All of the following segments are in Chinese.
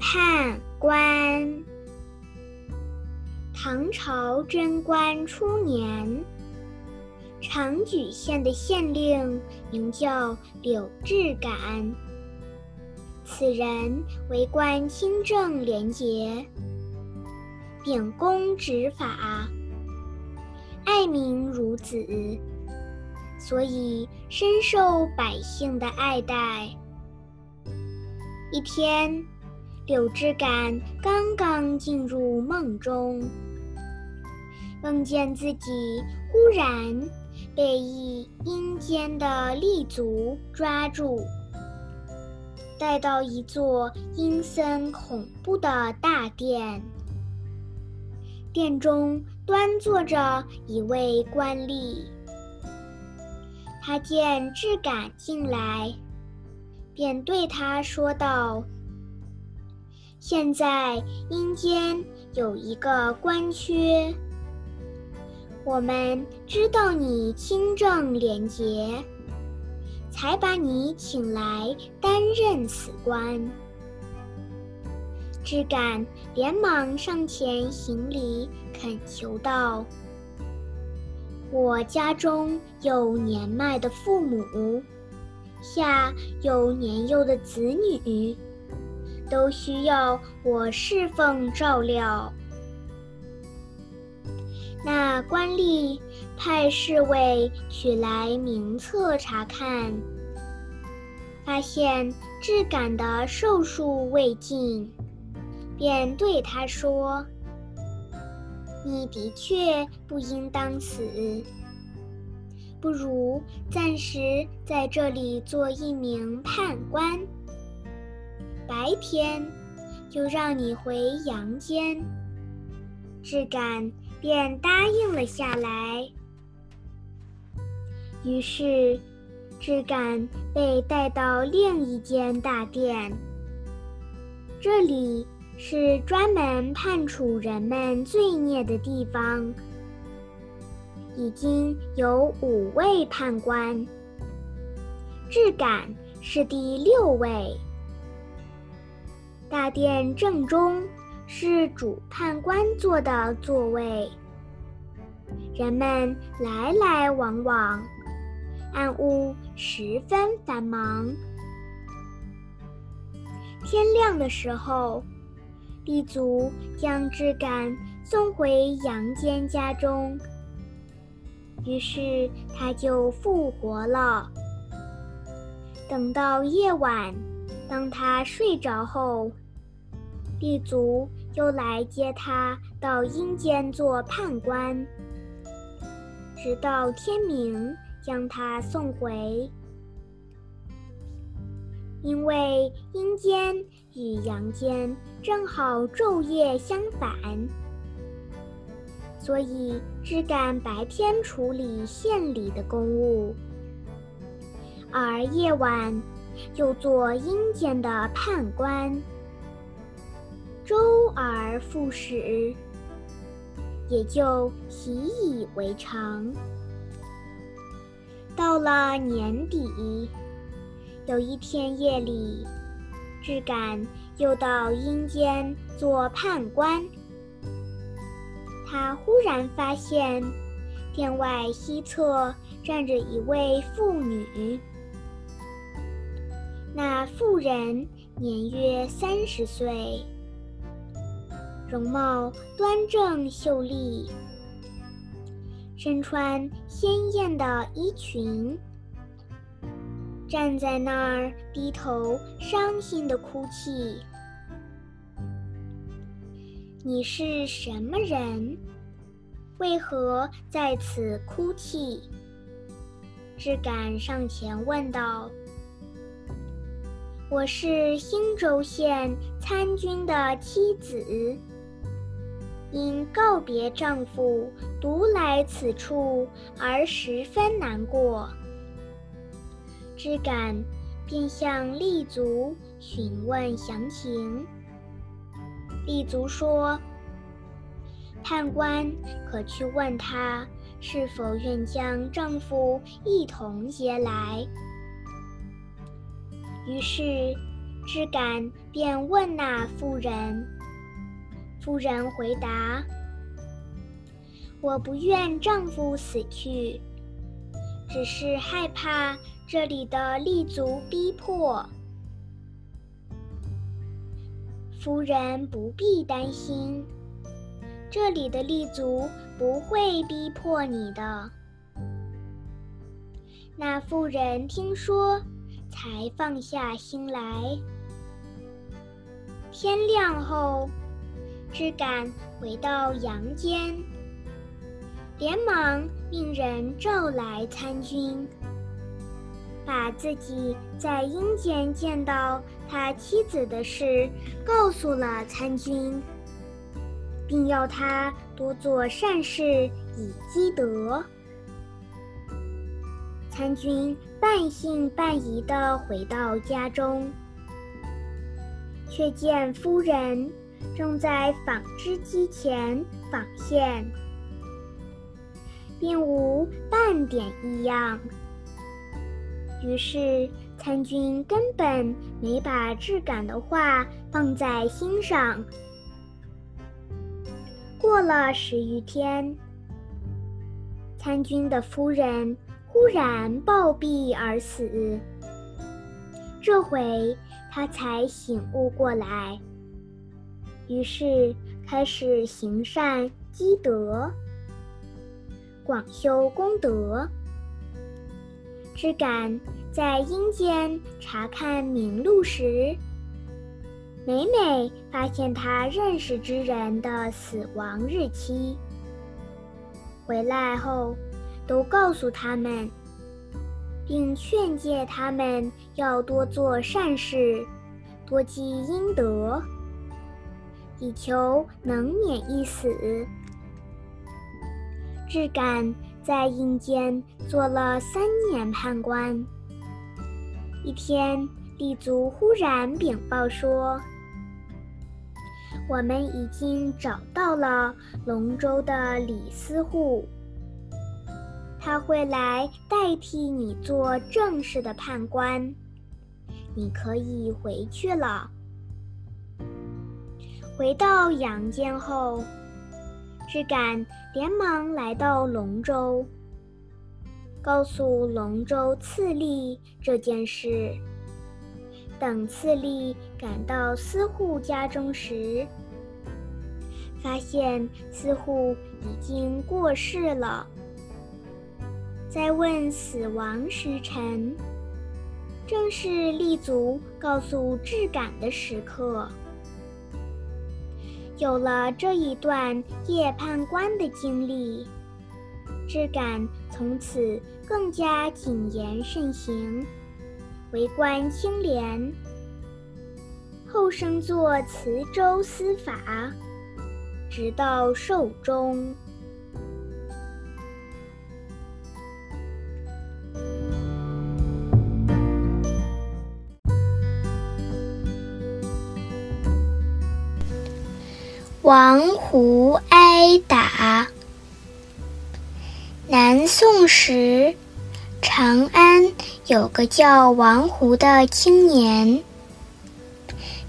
判官。唐朝贞观初年，长莒县的县令名叫柳志感。此人为官清正廉洁，秉公执法，爱民如子，所以深受百姓的爱戴。一天，柳枝感刚刚进入梦中，梦见自己忽然被一阴间的厉族抓住，带到一座阴森恐怖的大殿。殿中端坐着一位官吏，他见志感进来。便对他说道：“现在阴间有一个官缺，我们知道你清正廉洁，才把你请来担任此官。”知感连忙上前行礼，恳求道：“我家中有年迈的父母。”下有年幼的子女，都需要我侍奉照料。那官吏派侍卫取来名册查看，发现质感的寿数未尽，便对他说：“你的确不应当死。”不如暂时在这里做一名判官，白天就让你回阳间。志感便答应了下来。于是，志感被带到另一间大殿，这里是专门判处人们罪孽的地方。已经有五位判官，志感是第六位。大殿正中是主判官坐的座位，人们来来往往，暗屋十分繁忙。天亮的时候，地族将志敢送回阳间家中。于是他就复活了。等到夜晚，当他睡着后，地族又来接他到阴间做判官，直到天明将他送回。因为阴间与阳间正好昼夜相反。所以只敢白天处理县里的公务，而夜晚又做阴间的判官，周而复始，也就习以为常。到了年底，有一天夜里，只敢又到阴间做判官。他忽然发现，殿外西侧站着一位妇女。那妇人年约三十岁，容貌端正秀丽，身穿鲜艳的衣裙，站在那儿低头伤心的哭泣。你是什么人？为何在此哭泣？志敢上前问道：“我是兴州县参军的妻子，因告别丈夫，独来此处而十分难过。”志敢便向立足询问详情。立足说：“判官可去问他是否愿将丈夫一同接来。”于是，枝敢便问那妇人。夫人回答：“我不愿丈夫死去，只是害怕这里的立足逼迫。”夫人不必担心，这里的立足不会逼迫你的。那妇人听说，才放下心来。天亮后，枝敢回到阳间，连忙命人召来参军，把自己在阴间见到他妻子的事告诉了参军，并要他多做善事以积德。参军半信半疑地回到家中，却见夫人正在纺织机前纺线，并无半点异样。于是参军根本没把质感的话放在心上。过了十余天，参军的夫人。忽然暴毙而死，这回他才醒悟过来，于是开始行善积德，广修功德。只敢在阴间查看名录时，每每发现他认识之人的死亡日期，回来后。都告诉他们，并劝诫他们要多做善事，多积阴德，以求能免一死。志敢在阴间做了三年判官。一天，立足忽然禀报说：“我们已经找到了龙州的李司户。”他会来代替你做正式的判官，你可以回去了。回到阳间后，志感连忙来到龙州，告诉龙州刺历这件事。等刺历赶到司户家中时，发现司户已经过世了。在问死亡时辰，正是立足告诉质感的时刻。有了这一段夜判官的经历，质感从此更加谨言慎行，为官清廉。后升做磁州司法，直到寿终。王胡挨打。南宋时，长安有个叫王胡的青年，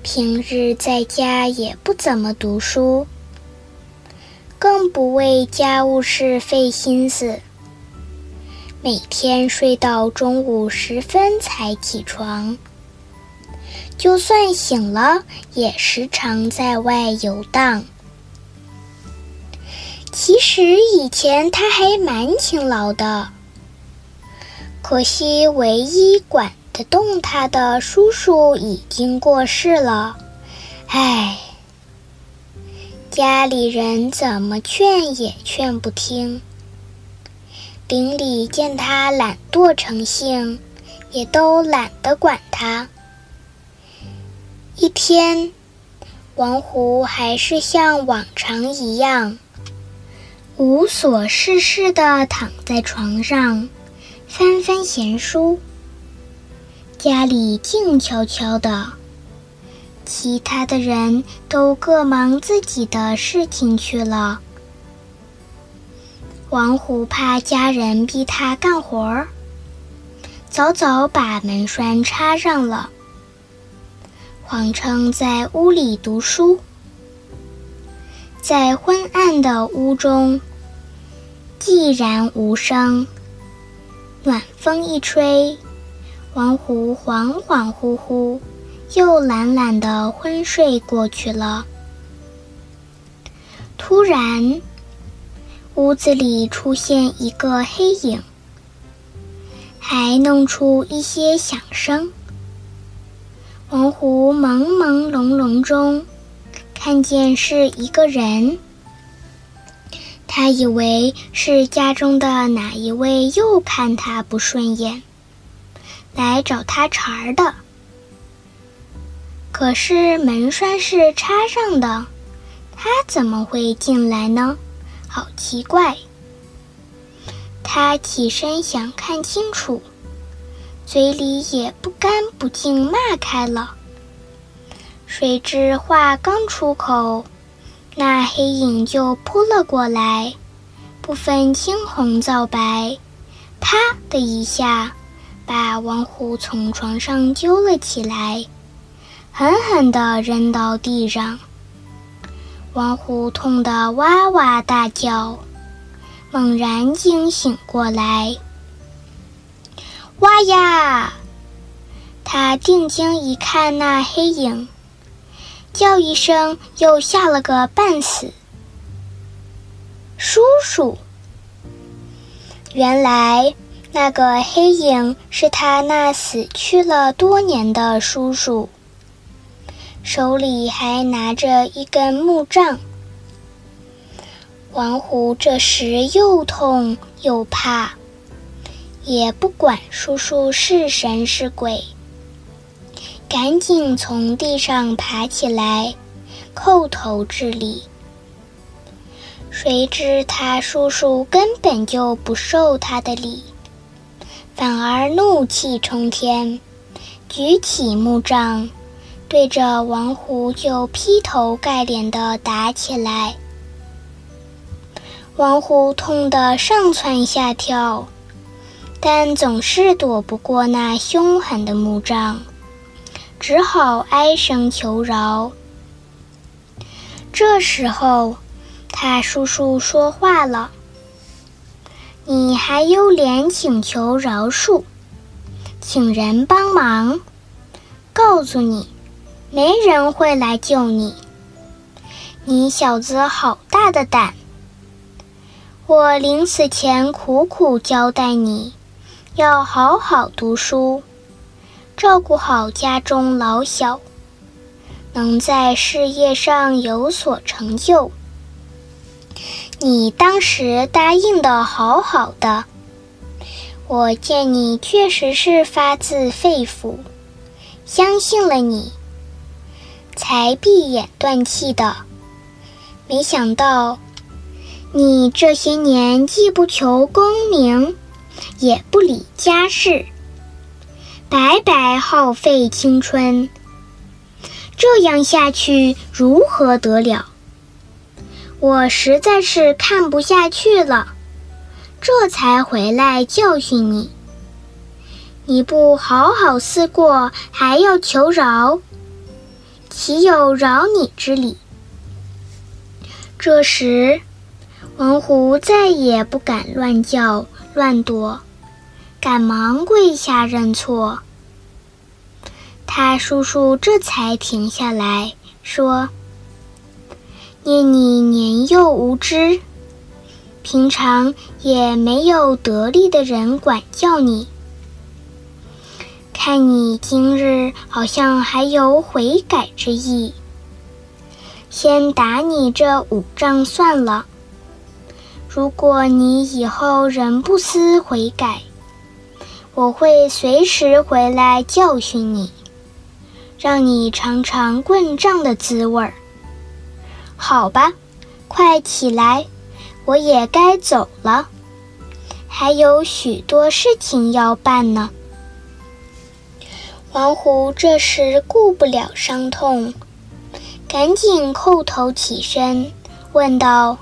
平日在家也不怎么读书，更不为家务事费心思，每天睡到中午时分才起床。就算醒了，也时常在外游荡。其实以前他还蛮勤劳的，可惜唯一管得动他的叔叔已经过世了。唉，家里人怎么劝也劝不听。邻里见他懒惰成性，也都懒得管他。一天，王胡还是像往常一样，无所事事地躺在床上，翻翻闲书。家里静悄悄的，其他的人都各忙自己的事情去了。王虎怕家人逼他干活儿，早早把门栓插上了。谎称在屋里读书。在昏暗的屋中，寂然无声。暖风一吹，王胡恍恍惚惚，又懒懒的昏睡过去了。突然，屋子里出现一个黑影，还弄出一些响声。王胡朦朦胧胧中，看见是一个人。他以为是家中的哪一位又看他不顺眼，来找他茬儿的。可是门栓是插上的。他怎么会进来呢？好奇怪！他起身想看清楚，嘴里也不干不净骂开了。谁知话刚出口，那黑影就扑了过来，不分青红皂白，啪的一下，把王虎从床上揪了起来，狠狠地扔到地上。王虎痛得哇哇大叫，猛然惊醒过来。哇呀！他定睛一看，那黑影，叫一声，又吓了个半死。叔叔，原来那个黑影是他那死去了多年的叔叔。手里还拿着一根木杖，王虎这时又痛又怕，也不管叔叔是神是鬼，赶紧从地上爬起来，叩头致礼。谁知他叔叔根本就不受他的礼，反而怒气冲天，举起木杖。对着王虎就劈头盖脸的打起来，王虎痛得上蹿下跳，但总是躲不过那凶狠的木杖，只好哀声求饶。这时候，他叔叔说话了：“你还有脸请求饶恕，请人帮忙？告诉你。”没人会来救你，你小子好大的胆！我临死前苦苦交代你，要好好读书，照顾好家中老小，能在事业上有所成就。你当时答应的好好的，我见你确实是发自肺腑，相信了你。才闭眼断气的，没想到你这些年既不求功名，也不理家事，白白耗费青春。这样下去如何得了？我实在是看不下去了，这才回来教训你。你不好好思过，还要求饶？岂有饶你之理？这时，王虎再也不敢乱叫乱躲，赶忙跪下认错。他叔叔这才停下来说：“念你年幼无知，平常也没有得力的人管教你。”看你今日好像还有悔改之意，先打你这五仗算了。如果你以后仍不思悔改，我会随时回来教训你，让你尝尝棍杖的滋味儿。好吧，快起来，我也该走了，还有许多事情要办呢。王虎这时顾不了伤痛，赶紧叩头起身，问道：“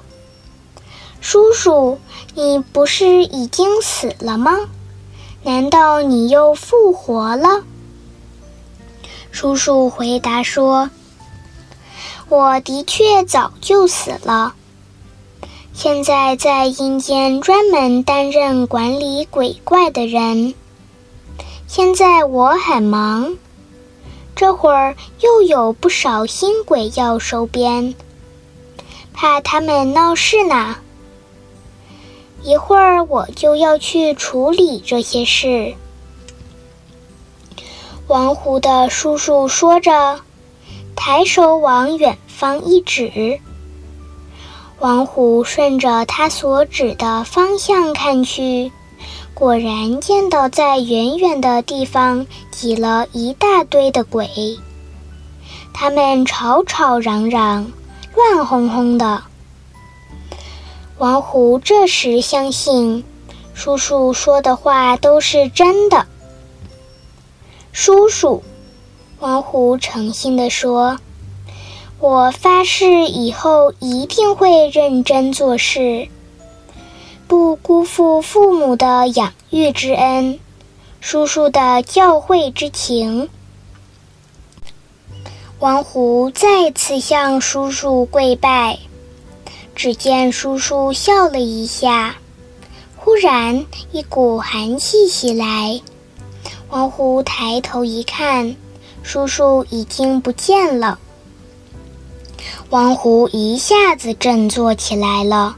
叔叔，你不是已经死了吗？难道你又复活了？”叔叔回答说：“我的确早就死了，现在在阴间专门担任管理鬼怪的人。现在我很忙，这会儿又有不少新鬼要收编，怕他们闹事呢。一会儿我就要去处理这些事。”王虎的叔叔说着，抬手往远方一指。王虎顺着他所指的方向看去，果然见到在远远的地方挤了一大堆的鬼，他们吵吵嚷嚷，乱哄哄的。王虎这时相信，叔叔说的话都是真的。叔叔，王虎诚心地说：“我发誓以后一定会认真做事，不辜负父母的养育之恩，叔叔的教诲之情。”王虎再次向叔叔跪拜，只见叔叔笑了一下，忽然一股寒气袭来。王虎抬头一看，叔叔已经不见了。王虎一下子振作起来了，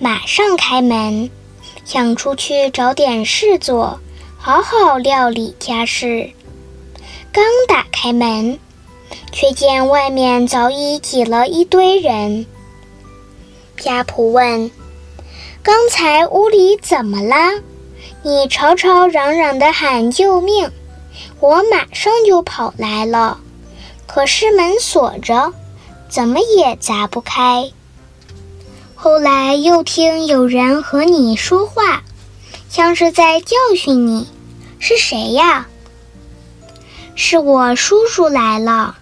马上开门，想出去找点事做，好好料理家事。刚打开门，却见外面早已挤了一堆人。家仆问：“刚才屋里怎么了？”你吵吵嚷嚷的喊救命，我马上就跑来了，可是门锁着，怎么也砸不开。后来又听有人和你说话，像是在教训你，是谁呀？是我叔叔来了。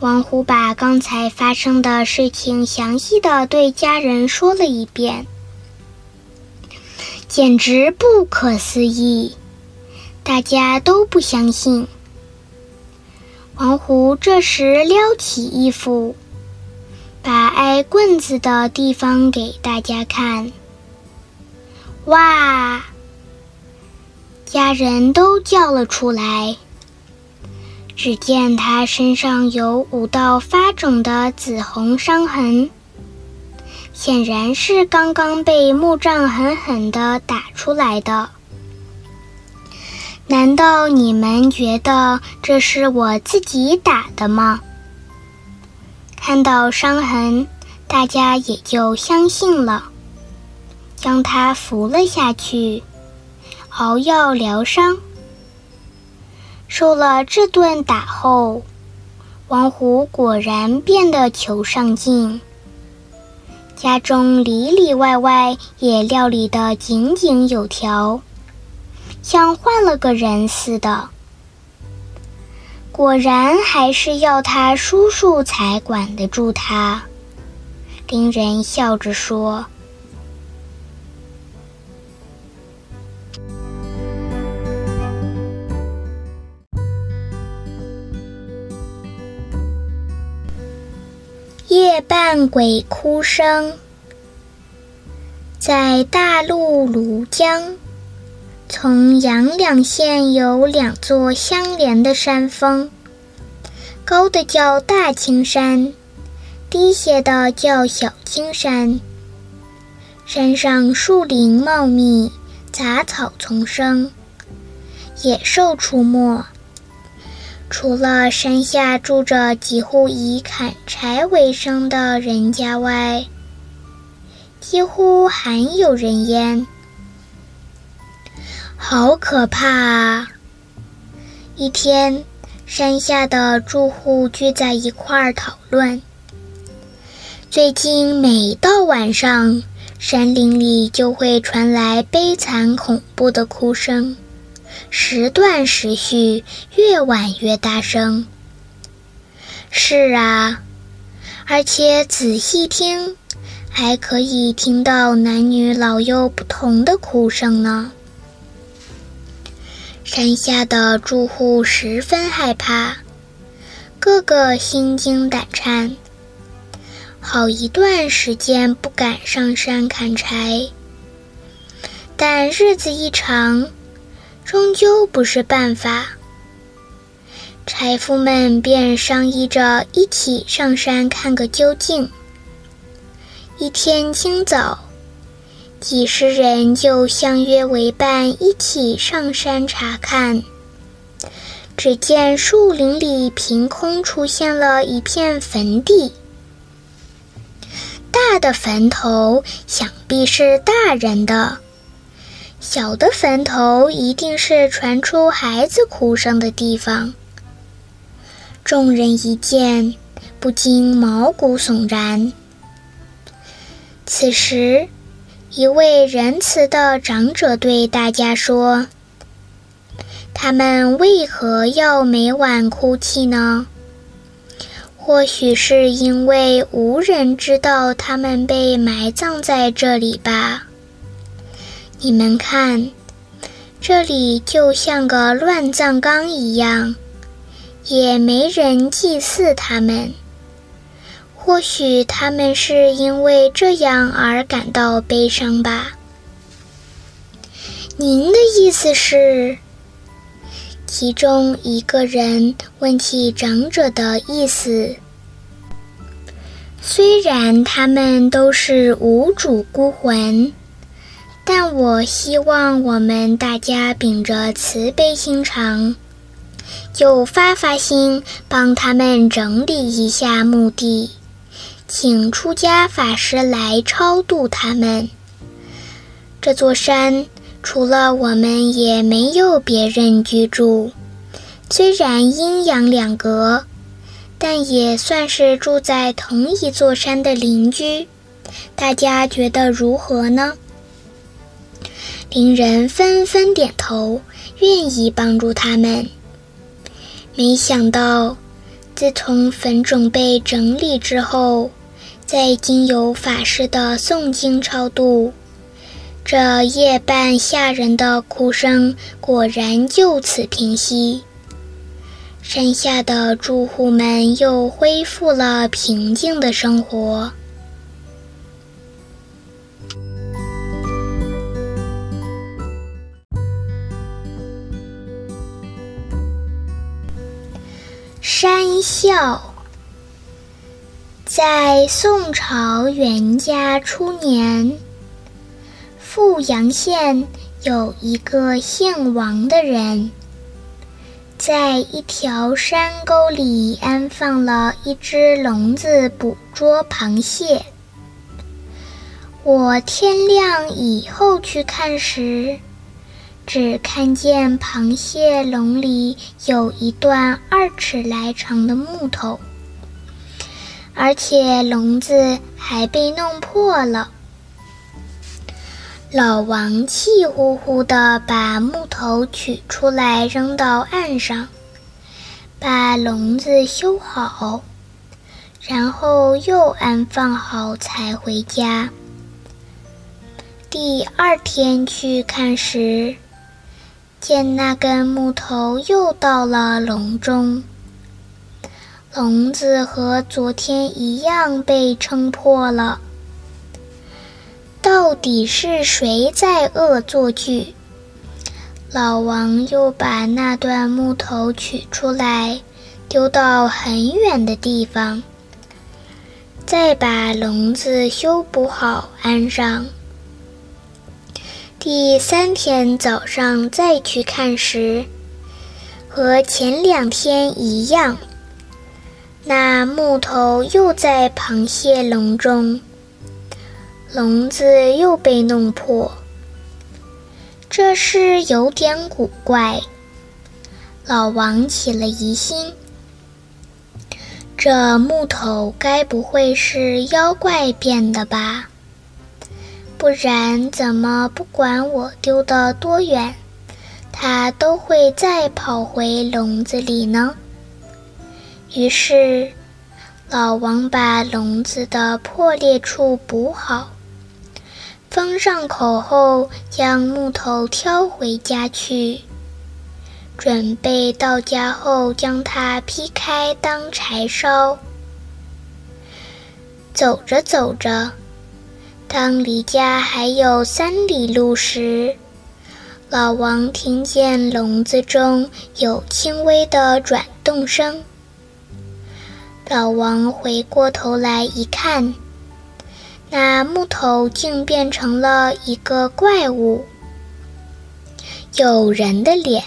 王虎把刚才发生的事情详细的对家人说了一遍。简直不可思议，大家都不相信。王虎这时撩起衣服，把挨棍子的地方给大家看。哇！家人都叫了出来。只见他身上有五道发肿的紫红伤痕。显然是刚刚被木杖狠狠地打出来的。难道你们觉得这是我自己打的吗？看到伤痕，大家也就相信了，将他扶了下去，熬药疗伤。受了这顿打后，王虎果然变得求上进。家中里里外外也料理得井井有条，像换了个人似的。果然还是要他叔叔才管得住他。丁人笑着说。夜半鬼哭声，在大陆庐江，从阳两县有两座相连的山峰，高的叫大青山，低些的叫小青山。山上树林茂密，杂草丛生，野兽出没。除了山下住着几户以砍柴为生的人家外，几乎罕有人烟。好可怕啊！一天，山下的住户聚在一块儿讨论：最近每到晚上，山林里就会传来悲惨恐怖的哭声。时断时续，越晚越大声。是啊，而且仔细听，还可以听到男女老幼不同的哭声呢。山下的住户十分害怕，个个心惊胆颤，好一段时间不敢上山砍柴。但日子一长，终究不是办法。柴夫们便商议着一起上山看个究竟。一天清早，几十人就相约为伴，一起上山查看。只见树林里凭空出现了一片坟地，大的坟头想必是大人的，小的坟头一定是传出孩子哭声的地方。众人一见，不禁毛骨悚然。此时，一位仁慈的长者对大家说：“他们为何要每晚哭泣呢？或许是因为无人知道他们被埋葬在这里吧。你们看，这里就像个乱葬岗一样。”也没人祭祀他们，或许他们是因为这样而感到悲伤吧。您的意思是？其中一个人问起长者的意思。虽然他们都是无主孤魂，但我希望我们大家秉着慈悲心肠。就发发心，帮他们整理一下墓地，请出家法师来超度他们。这座山除了我们，也没有别人居住。虽然阴阳两隔，但也算是住在同一座山的邻居。大家觉得如何呢？邻人纷纷点头，愿意帮助他们。没想到，自从坟冢被整理之后，再经由法师的诵经超度，这夜半吓人的哭声果然就此平息。山下的住户们又恢复了平静的生活。笑。在宋朝元嘉初年，富阳县有一个姓王的人，在一条山沟里安放了一只笼子，捕捉螃蟹。我天亮以后去看时，只看见螃蟹笼里有一段二尺来长的木头，而且笼子还被弄破了。老王气呼呼地把木头取出来扔到岸上，把笼子修好，然后又安放好才回家。第二天去看时，见那根木头又到了笼中，笼子和昨天一样被撑破了。到底是谁在恶作剧？老王又把那段木头取出来，丢到很远的地方，再把笼子修补好，安上。第三天早上再去看时，和前两天一样，那木头又在螃蟹笼中，笼子又被弄破，这事有点古怪。老王起了疑心，这木头该不会是妖怪变的吧？不然，怎么不管我丢得多远，它都会再跑回笼子里呢？于是，老王把笼子的破裂处补好，封上口后，将木头挑回家去。准备到家后将它劈开当柴烧。走着走着，当离家还有三里路时，老王听见笼子中有轻微的转动声。老王回过头来一看，那木头竟变成了一个怪物，有人的脸。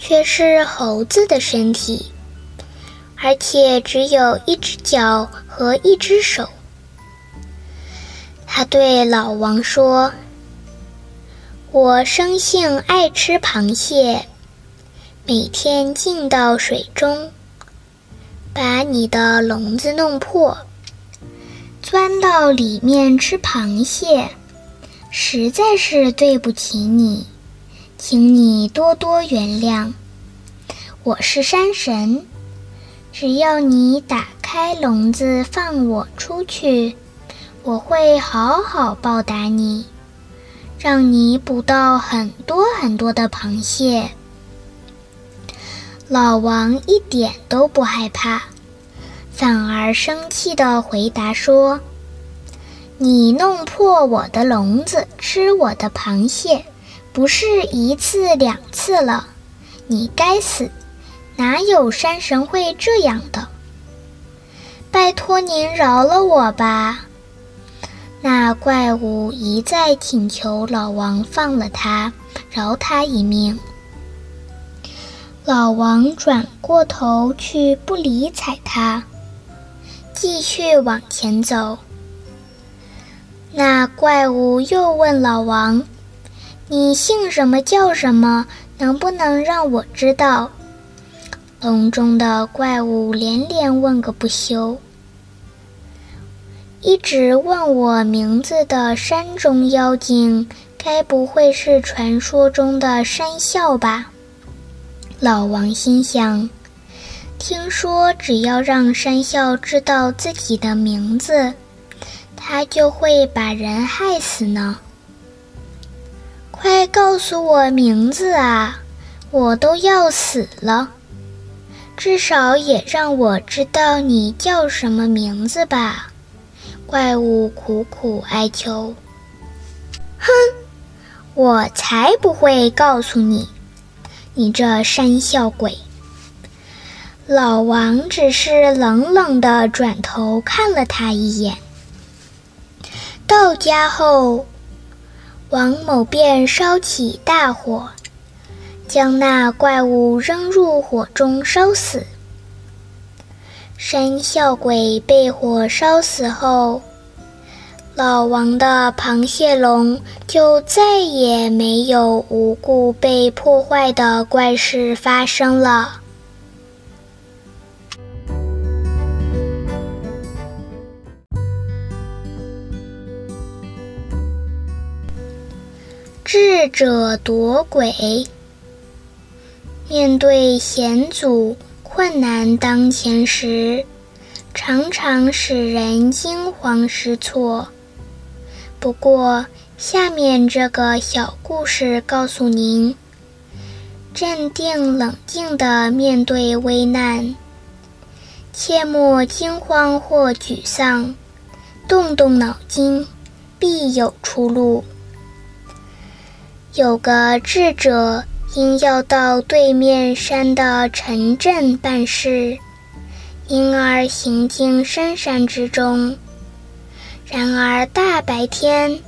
却是猴子的身体，而且只有一只脚和一只手。他对老王说：“我生性爱吃螃蟹，每天进到水中，把你的笼子弄破，钻到里面吃螃蟹，实在是对不起你。”请你多多原谅，我是山神。只要你打开笼子放我出去，我会好好报答你，让你捕到很多很多的螃蟹。老王一点都不害怕，反而生气地回答说：“你弄破我的笼子，吃我的螃蟹。”不是一次两次了，你该死！哪有山神会这样的？拜托您饶了我吧！那怪物一再请求老王放了他，饶他一命。老王转过头去，不理睬他，继续往前走。那怪物又问老王。你姓什么叫什么？能不能让我知道？笼中的怪物连连问个不休。一直问我名字的山中妖精，该不会是传说中的山笑吧？老王心想：听说只要让山笑知道自己的名字，他就会把人害死呢。快告诉我名字啊！我都要死了，至少也让我知道你叫什么名字吧！怪物苦苦哀求。哼，我才不会告诉你，你这山笑鬼！老王只是冷冷的转头看了他一眼。到家后。王某便烧起大火，将那怪物扔入火中烧死。山笑鬼被火烧死后，老王的螃蟹笼就再也没有无故被破坏的怪事发生了。智者夺鬼。面对险阻、困难当前时，常常使人惊慌失措。不过，下面这个小故事告诉您：镇定冷静地面对危难，切莫惊慌或沮丧，动动脑筋，必有出路。有个智者因要到对面山的城镇办事，因而行经深山之中。然而大白天，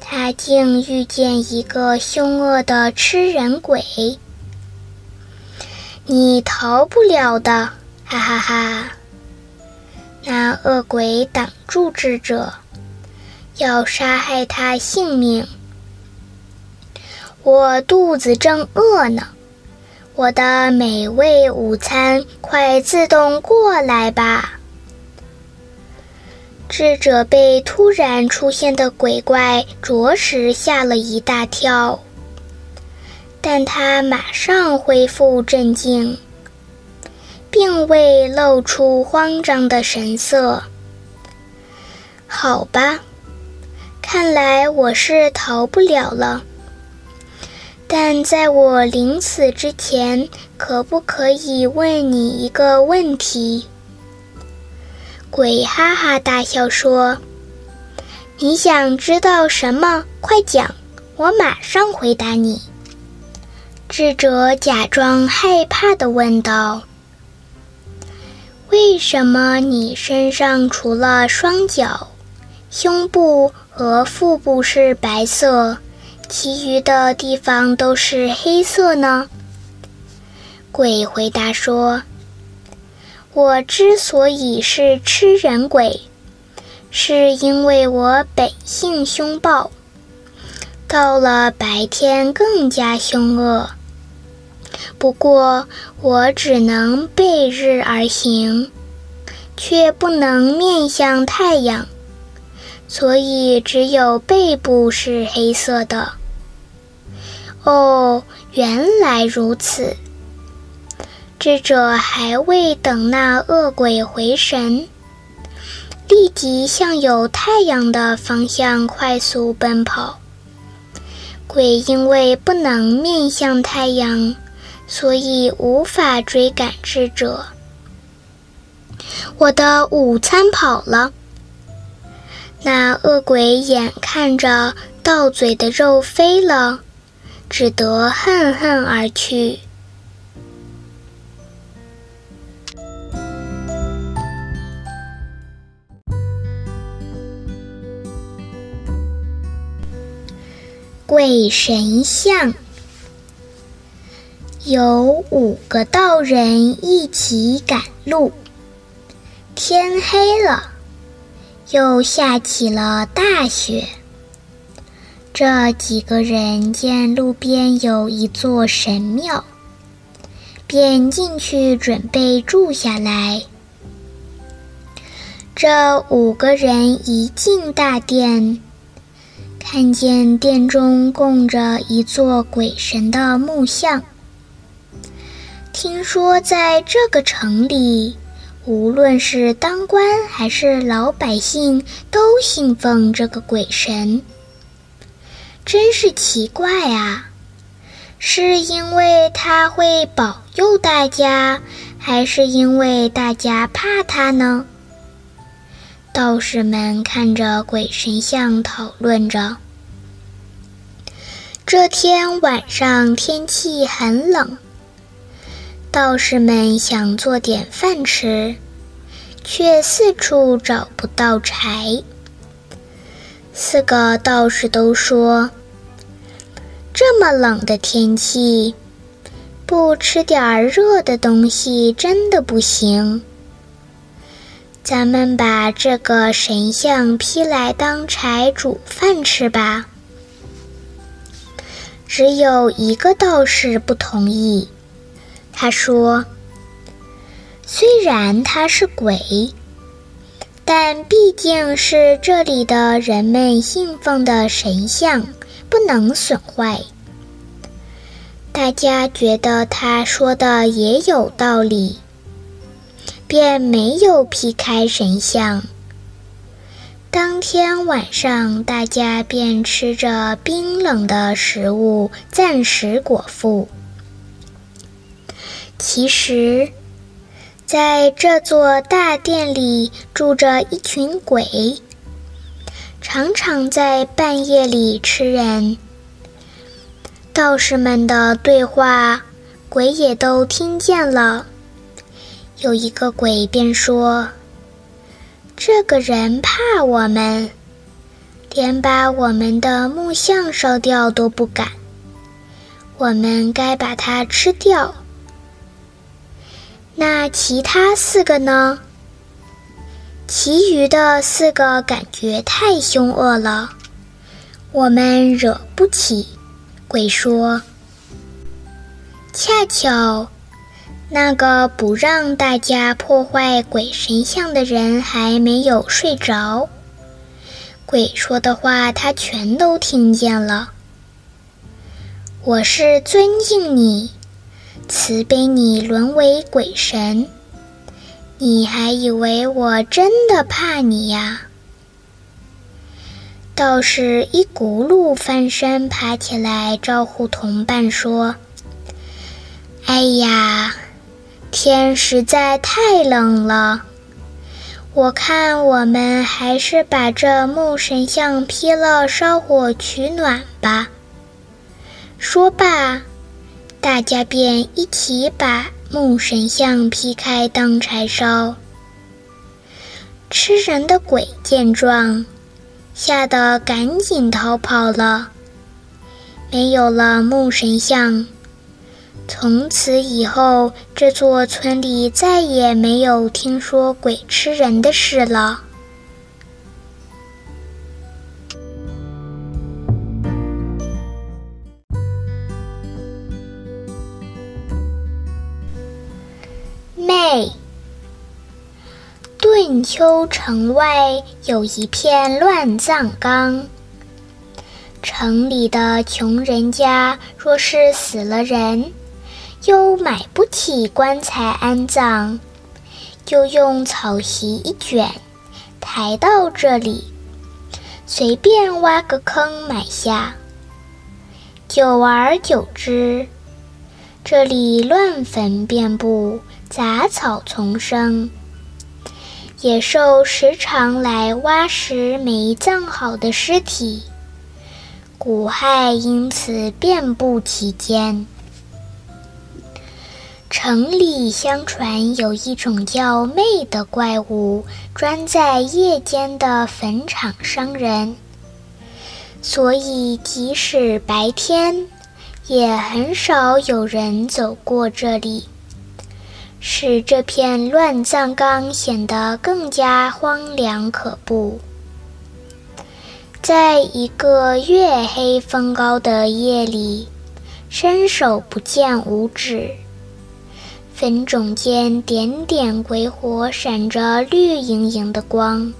他竟遇见一个凶恶的吃人鬼。你逃不了的，哈哈哈！那恶鬼挡住智者，要杀害他性命。我肚子正饿呢，我的美味午餐快自动过来吧！智者被突然出现的鬼怪着实吓了一大跳，但他马上恢复镇静，并未露出慌张的神色。好吧，看来我是逃不了了。但在我临死之前，可不可以问你一个问题？”鬼哈哈大笑说：“你想知道什么？快讲，我马上回答你。”智者假装害怕的问道：“为什么你身上除了双脚、胸部和腹部是白色，其余的地方都是黑色呢？”鬼回答说：“我之所以是吃人鬼，是因为我本性凶暴，到了白天更加凶恶。”不过，我只能背日而行，却不能面向太阳，所以只有背部是黑色的。哦，原来如此。智者还未等那恶鬼回神，立即向有太阳的方向快速奔跑。鬼因为不能面向太阳。所以无法追赶智者。我的午餐跑了。那恶鬼眼看着到嘴的肉飞了，只得恨恨而去。鬼神像。有五个道人一起赶路，天黑了，又下起了大雪。这几个人见路边有一座神庙，便进去准备住下来。这五个人一进大殿，看见殿中供着一座鬼神的木像。听说在这个城里，无论是当官还是老百姓，都信奉这个鬼神。真是奇怪啊！是因为他会保佑大家，还是因为大家怕他呢？道士们看着鬼神像，讨论着。这天晚上天气很冷。道士们想做点饭吃，却四处找不到柴。四个道士都说：“这么冷的天气，不吃点热的东西真的不行。”咱们把这个神像劈来当柴煮饭吃吧。只有一个道士不同意。他说：“虽然他是鬼，但毕竟是这里的人们信奉的神像，不能损坏。”大家觉得他说的也有道理，便没有劈开神像。当天晚上，大家便吃着冰冷的食物，暂时果腹。其实，在这座大殿里住着一群鬼，常常在半夜里吃人。道士们的对话，鬼也都听见了。有一个鬼便说：“这个人怕我们，连把我们的木像烧掉都不敢。我们该把它吃掉。”那其他四个呢？其余的四个感觉太凶恶了，我们惹不起。鬼说：“恰巧那个不让大家破坏鬼神像的人还没有睡着，鬼说的话他全都听见了。我是尊敬你。”慈悲你沦为鬼神，你还以为我真的怕你呀？道士一骨碌翻身爬起来，招呼同伴说：“哎呀，天实在太冷了，我看我们还是把这木神像劈了，烧火取暖吧。”说罢，大家便一起把木神像劈开当柴烧。吃人的鬼见状，吓得赶紧逃跑了。没有了木神像，从此以后，这座村里再也没有听说鬼吃人的事了。妹。顿丘城外有一片乱葬岗。城里的穷人家若是死了人，又买不起棺材安葬，就用草席一卷，抬到这里，随便挖个坑埋下。久而久之，这里乱坟遍布，杂草丛生。野兽时常来挖食没葬好的尸体，骨骸因此遍布其间。城里相传有一种叫魅的怪物，专在夜间的坟场伤人，所以即使白天，也很少有人走过这里。使这片乱葬岗显得更加荒凉可怖。在一个月黑风高的夜里，伸手不见五指，坟冢间点点鬼火闪着绿莹莹的光，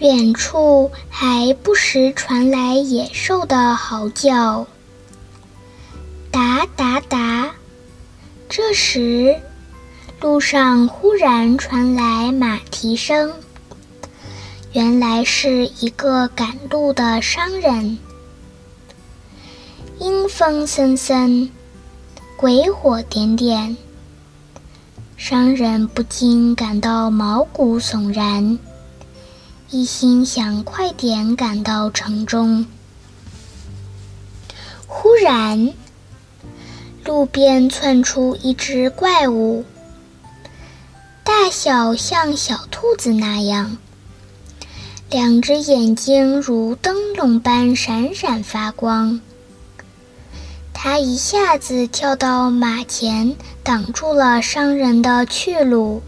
远处还不时传来野兽的嚎叫，哒哒哒。这时，路上忽然传来马蹄声。原来是一个赶路的商人。阴风森森，鬼火点点，商人不禁感到毛骨悚然，一心想快点赶到城中。忽然，路边窜出一只怪物，大小像小兔子那样，两只眼睛如灯笼般闪闪发光。他一下子跳到马前，挡住了商人的去路。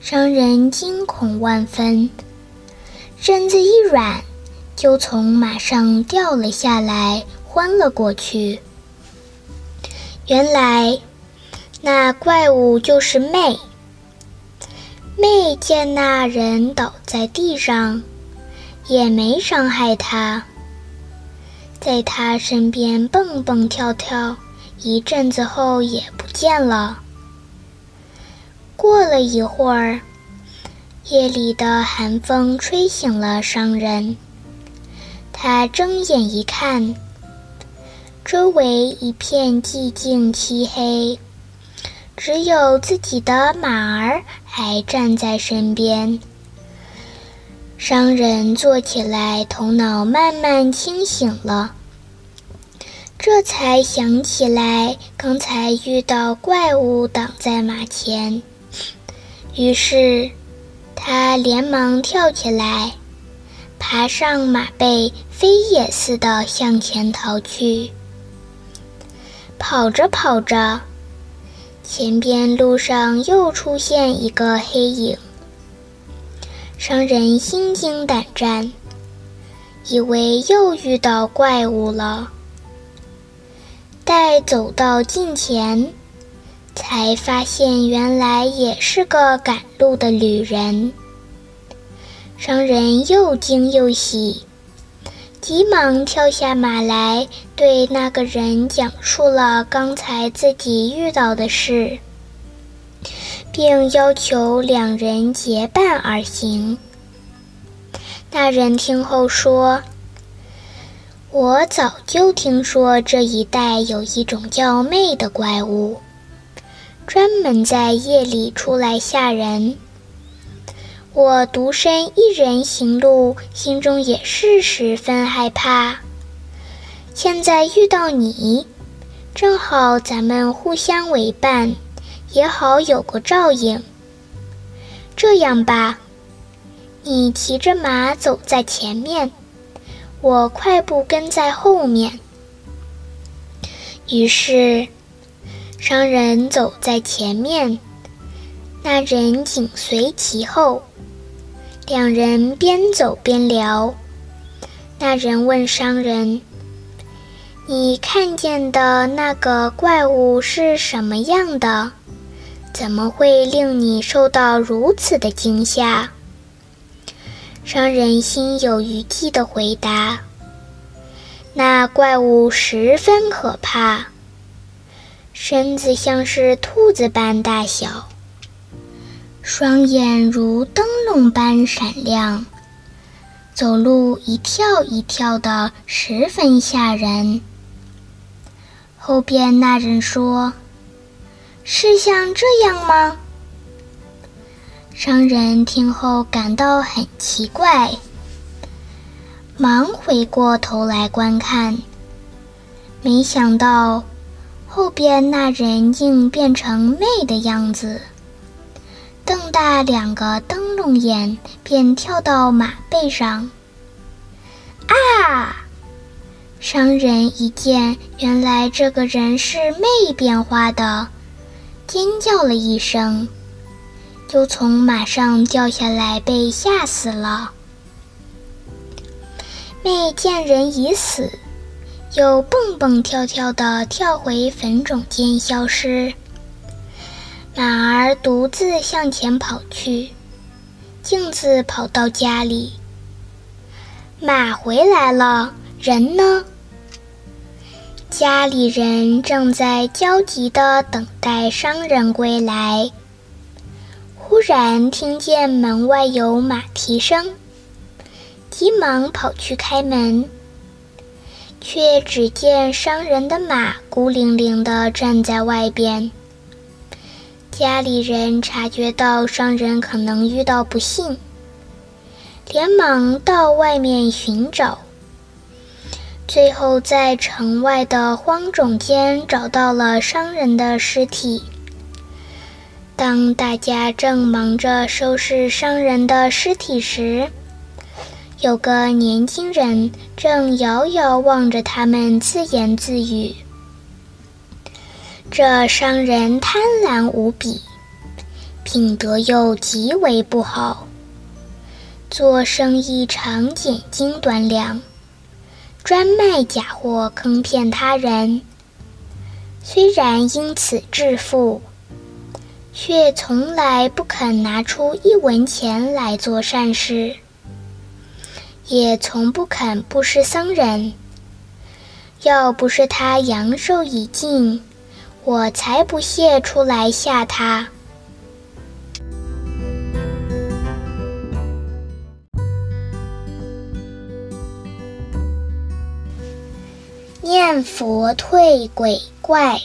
商人惊恐万分，身子一软，就从马上掉了下来，昏了过去。原来，那怪物就是妹。妹见那人倒在地上，也没伤害他，在他身边蹦蹦跳跳，一阵子后也不见了。过了一会儿，夜里的寒风吹醒了商人，他睁眼一看。周围一片寂静漆黑，只有自己的马儿还站在身边。商人坐起来，头脑慢慢清醒了，这才想起来刚才遇到怪物挡在马前，于是他连忙跳起来，爬上马背，飞也似的向前逃去。跑着跑着，前边路上又出现一个黑影。商人心惊胆战，以为又遇到怪物了。待走到近前，才发现原来也是个赶路的旅人。商人又惊又喜。急忙跳下马来，对那个人讲述了刚才自己遇到的事，并要求两人结伴而行。那人听后说：“我早就听说这一带有一种叫魅的怪物，专门在夜里出来吓人。我独身一人行路，心中也是十分害怕。现在遇到你，正好咱们互相为伴，也好有个照应。这样吧。”你骑着马走在前面，我快步跟在后面。于是，商人走在前面，那人紧随其后。两人边走边聊。那人问商人：“你看见的那个怪物是什么样的？怎么会令你受到如此的惊吓？”商人心有余悸地回答：“那怪物十分可怕，身子像是兔子般大小，双眼如灯笼般闪亮，走路一跳一跳的，十分吓人。”后边那人说：“是像这样吗？”商人听后感到很奇怪，忙回过头来观看。没想到后边那人竟变成魅的样子，瞪大两个灯笼眼，便跳到马背上。啊！商人一见原来这个人是魅变化的，尖叫了一声。就从马上掉下来，被吓死了。妹见人已死，又蹦蹦跳跳的跳回坟冢间消失。马儿独自向前跑去，径自跑到家里。马回来了，人呢？家里人正在焦急地等待商人归来。忽然听见门外有马蹄声，急忙跑去开门，却只见商人的马孤零零地站在外边。家里人察觉到商人可能遇到不幸，连忙到外面寻找，最后在城外的荒冢间找到了商人的尸体。当大家正忙着收拾商人的尸体时，有个年轻人正遥遥望着他们，自言自语：“这商人贪婪无比，品德又极为不好，做生意常捡斤短两，专卖假货坑骗他人。虽然因此致富。”却从来不肯拿出一文钱来做善事，也从不肯布施僧人。要不是他阳寿已尽，我才不屑出来吓他。念佛退鬼怪。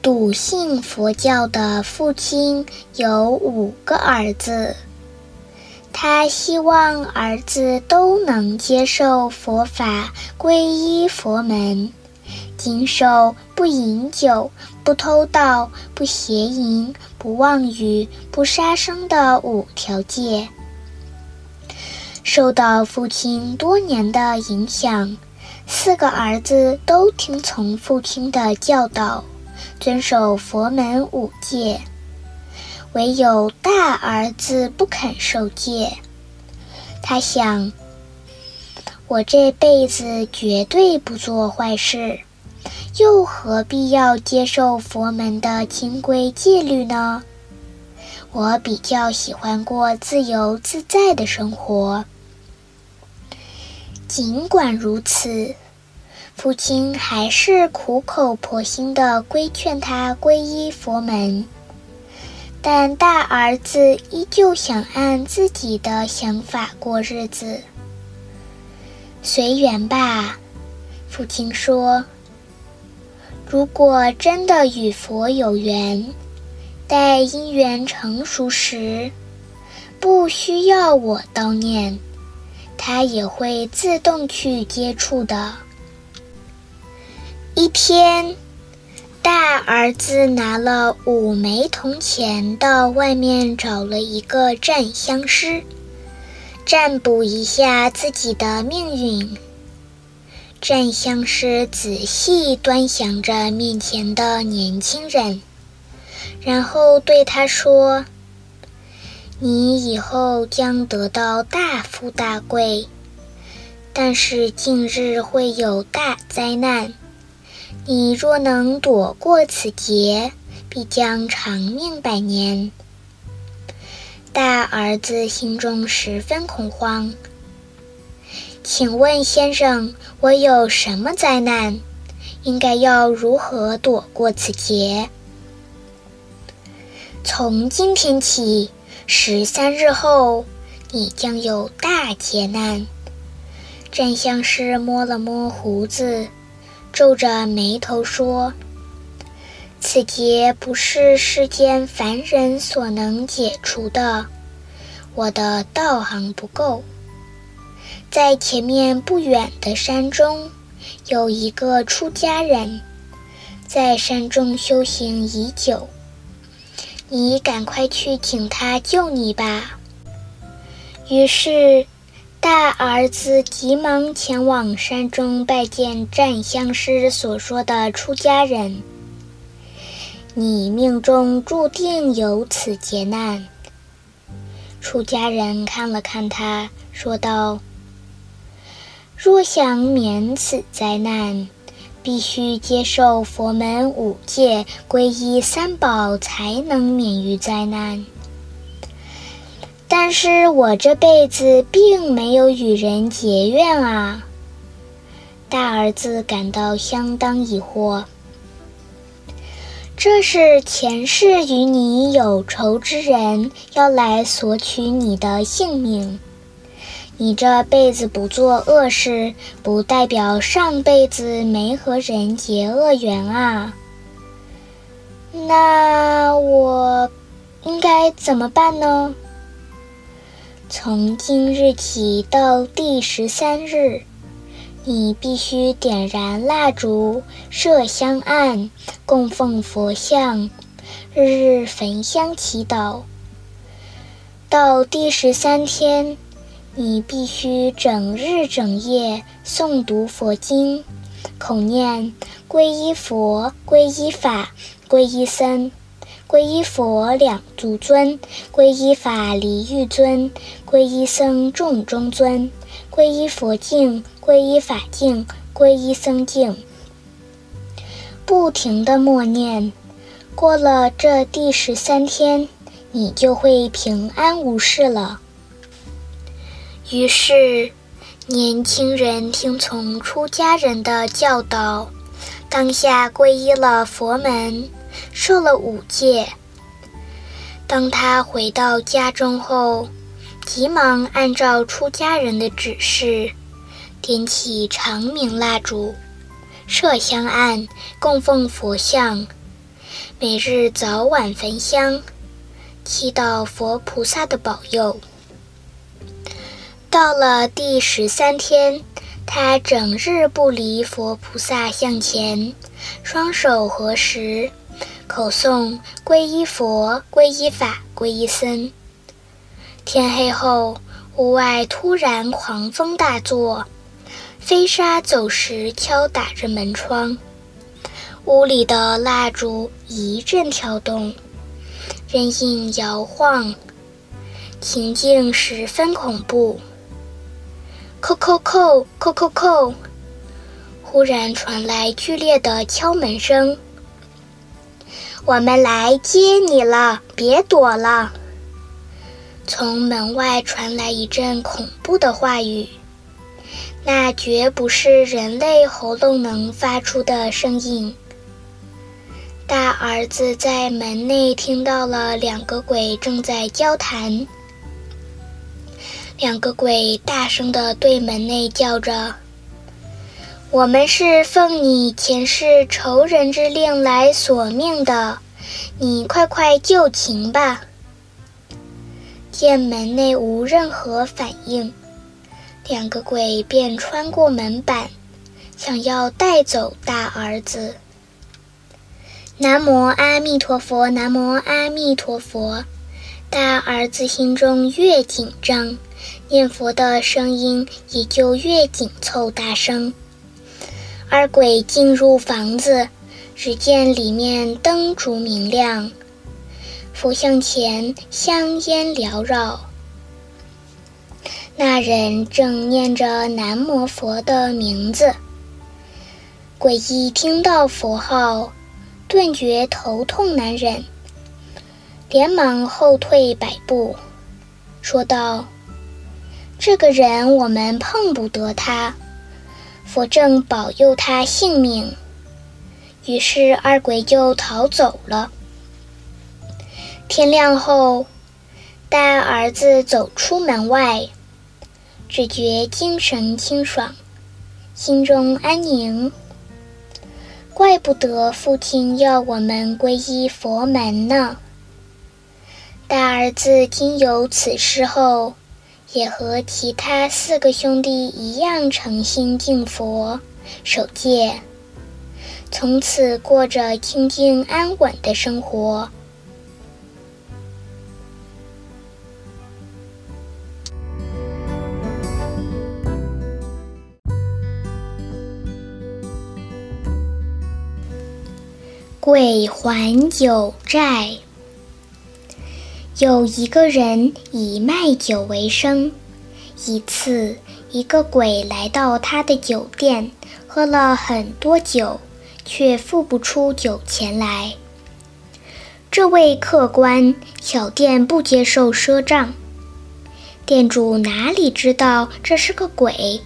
笃信佛教的父亲有五个儿子，他希望儿子都能接受佛法，皈依佛门，谨守不饮酒、不偷盗、不邪淫、不妄语、不杀生的五条戒。受到父亲多年的影响，四个儿子都听从父亲的教导。遵守佛门五戒，唯有大儿子不肯受戒。他想，我这辈子绝对不做坏事，又何必要接受佛门的清规戒律呢？我比较喜欢过自由自在的生活。尽管如此。父亲还是苦口婆心地规劝他皈依佛门。但大儿子依旧想按自己的想法过日子。随缘吧，父亲说。如果真的与佛有缘，待因缘成熟时，不需要我悼念，他也会自动去接触的。一天，大儿子拿了五枚铜钱到外面找了一个占香师，占卜一下自己的命运。占香师仔细端详着面前的年轻人，然后对他说：“你以后将得到大富大贵，但是近日会有大灾难。你若能躲过此劫，必将长命百年。”大儿子心中十分恐慌。请问先生，我有什么灾难？应该要如何躲过此劫？从今天起，十三日后，你将有大劫难。占相师摸了摸胡子，皱着眉头说：“此劫不是世间凡人所能解除的，我的道行不够。”在前面不远的山中，有一个出家人，在山中修行已久。你赶快去请他救你吧。于是，大儿子急忙前往山中拜见占相师所说的出家人。你命中注定有此劫难。出家人看了看他，说道。若想免此灾难，必须接受佛门五戒、皈依三宝，才能免于灾难。但是我这辈子并没有与人结怨啊！大儿子感到相当疑惑。这是前世与你有仇之人要来索取你的性命。你这辈子不做恶事，不代表上辈子没和人结恶缘啊。那我应该怎么办呢？从今日起到第十三日，你必须点燃蜡烛、设香案、供奉佛像，日日焚香祈祷。到第十三天。你必须整日整夜诵读佛经，口念“皈依佛，皈依法，皈依僧”，皈依佛两足尊，皈依法离欲尊，皈依僧众中尊，皈依佛净，皈依法净，皈依僧净。不停的默念，过了这第十三天，你就会平安无事了。于是，年轻人听从出家人的教导，当下皈依了佛门，受了五戒。当他回到家中后，急忙按照出家人的指示，点起长明蜡烛，设香案，供奉佛像，每日早晚焚香，祈祷佛菩萨的保佑。到了第十三天，他整日不离佛菩萨像前，双手合十，口诵“皈依佛，皈依法，皈依僧”。天黑后，屋外突然狂风大作，飞沙走石敲打着门窗，屋里的蜡烛一阵跳动，人影摇晃，情境十分恐怖。叩叩叩叩叩叩！忽然传来剧烈的敲门声。我们来接你了，别躲了！从门外传来一阵恐怖的话语，那绝不是人类喉咙能发出的声音。大儿子在门内听到了两个鬼正在交谈。两个鬼大声地对门内叫着：“我们是奉你前世仇人之令来索命的，你快快就擒吧！”见门内无任何反应，两个鬼便穿过门板，想要带走大儿子。南无阿弥陀佛，南无阿弥陀佛。大儿子心中越紧张，念佛的声音也就越紧凑大声。二鬼进入房子，只见里面灯烛明亮，佛像前香烟缭绕。那人正念着南无佛的名字。鬼一听到佛号。顿觉头痛难忍，连忙后退百步，说道：“这个人我们碰不得他，佛正保佑他性命。”于是二鬼就逃走了。天亮后，大儿子走出门外，只觉精神清爽，心中安宁。怪不得父亲要我们皈依佛门呢。大儿子经有此事后，也和其他四个兄弟一样诚心敬佛、守戒，从此过着清静安稳的生活。鬼还酒债。有一个人以卖酒为生。一次，一个鬼来到他的酒店，喝了很多酒，却付不出酒钱来。这位客官，小店不接受赊账。店主哪里知道这是个鬼，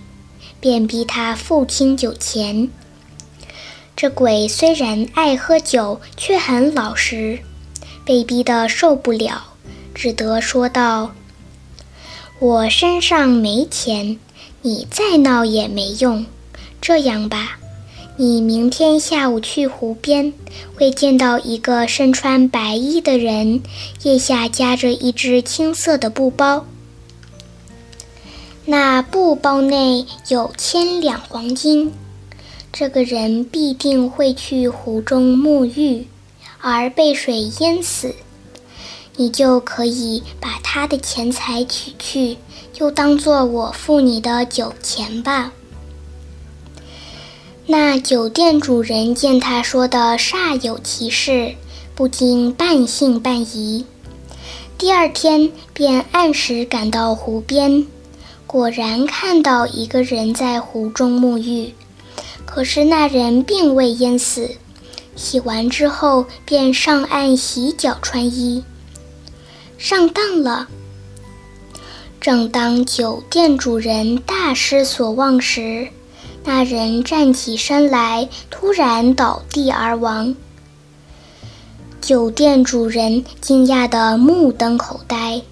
便逼他付清酒钱。这鬼虽然爱喝酒，却很老实，被逼得受不了，只得说道：“我身上没钱，你再闹也没用。这样吧，你明天下午去湖边，会见到一个身穿白衣的人，腋下夹着一只青色的布包，那布包内有千两黄金。”这个人必定会去湖中沐浴，而被水淹死。你就可以把他的钱财取去，就当做我付你的酒钱吧。那酒店主人见他说的煞有其事，不禁半信半疑。第二天便按时赶到湖边，果然看到一个人在湖中沐浴。可是那人并未淹死，洗完之后便上岸洗脚穿衣，上当了。正当酒店主人大失所望时，那人站起身来，突然倒地而亡。酒店主人惊讶得目瞪口呆，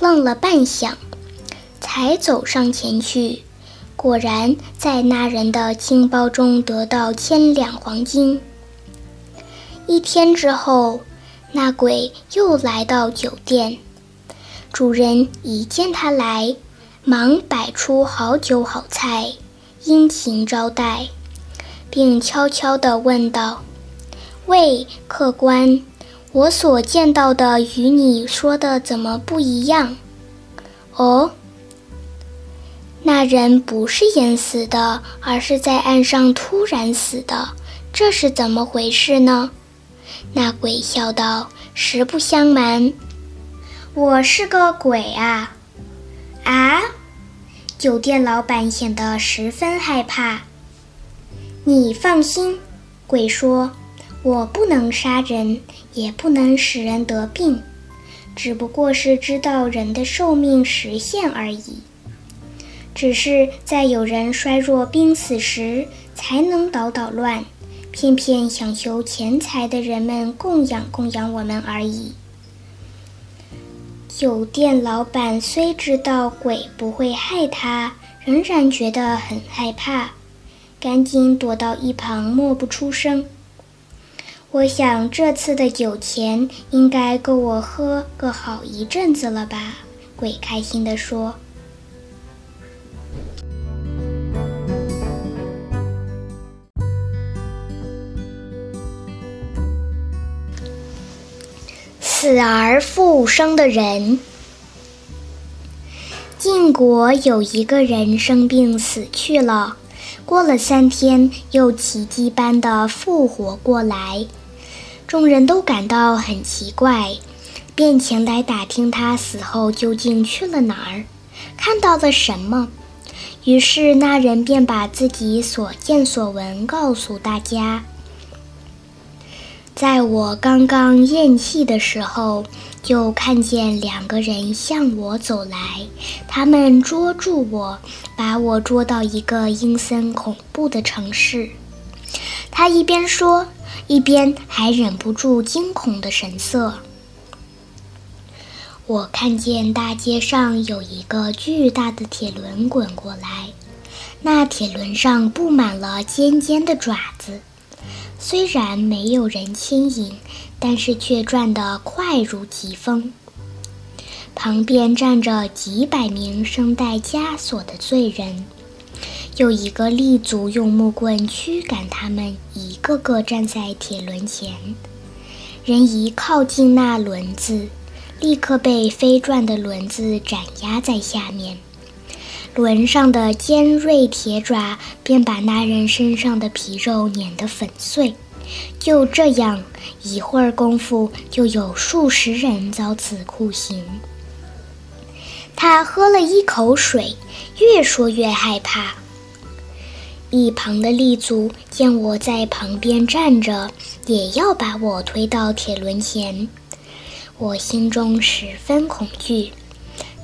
愣了半晌，才走上前去。果然，在那人的金包中得到千两黄金。一天之后，那鬼又来到酒店，主人一见他来，忙摆出好酒好菜，殷勤招待，并悄悄地问道：“喂，客官，我所见到的与你说的怎么不一样？”哦。那人不是淹死的，而是在岸上突然死的，这是怎么回事呢？那鬼笑道：“实不相瞒，我是个鬼啊！”啊！酒店老板显得十分害怕。你放心，鬼说：“我不能杀人，也不能使人得病，只不过是知道人的寿命时限而已。”只是在有人衰弱、濒死时，才能捣捣乱，偏偏想求钱财的人们供养供养我们而已。酒店老板虽知道鬼不会害他，仍然觉得很害怕，赶紧躲到一旁默不出声。我想这次的酒钱应该够我喝个好一阵子了吧？鬼开心地说。死而复生的人。晋国有一个人生病死去了，过了三天又奇迹般的复活过来，众人都感到很奇怪，便前来打听他死后究竟去了哪儿，看到了什么。于是那人便把自己所见所闻告诉大家。在我刚刚咽气的时候，就看见两个人向我走来，他们捉住我，把我捉到一个阴森恐怖的城市。他一边说，一边还忍不住惊恐的神色。我看见大街上有一个巨大的铁轮滚过来，那铁轮上布满了尖尖的爪子。虽然没有人牵引，但是却转得快如疾风。旁边站着几百名身带枷锁的罪人，有一个立足用木棍驱赶他们，一个个站在铁轮前。人一靠近那轮子，立刻被飞转的轮子斩压在下面。轮上的尖锐铁爪便把那人身上的皮肉碾得粉碎。就这样，一会儿功夫，就有数十人遭此酷刑。他喝了一口水，越说越害怕。一旁的立足见我在旁边站着，也要把我推到铁轮前。我心中十分恐惧。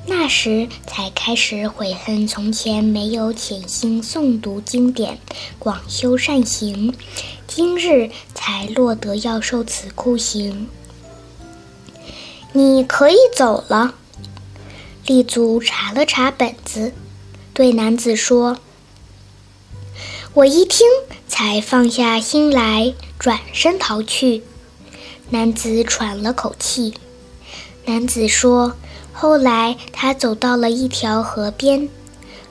那时才开始悔恨，从前没有潜心诵读经典，广修善行，今日才落得要受此酷刑。你可以走了。立足查了查本子，对男子说：“我一听，才放下心来，转身逃去。”男子喘了口气。男子说。后来，他走到了一条河边，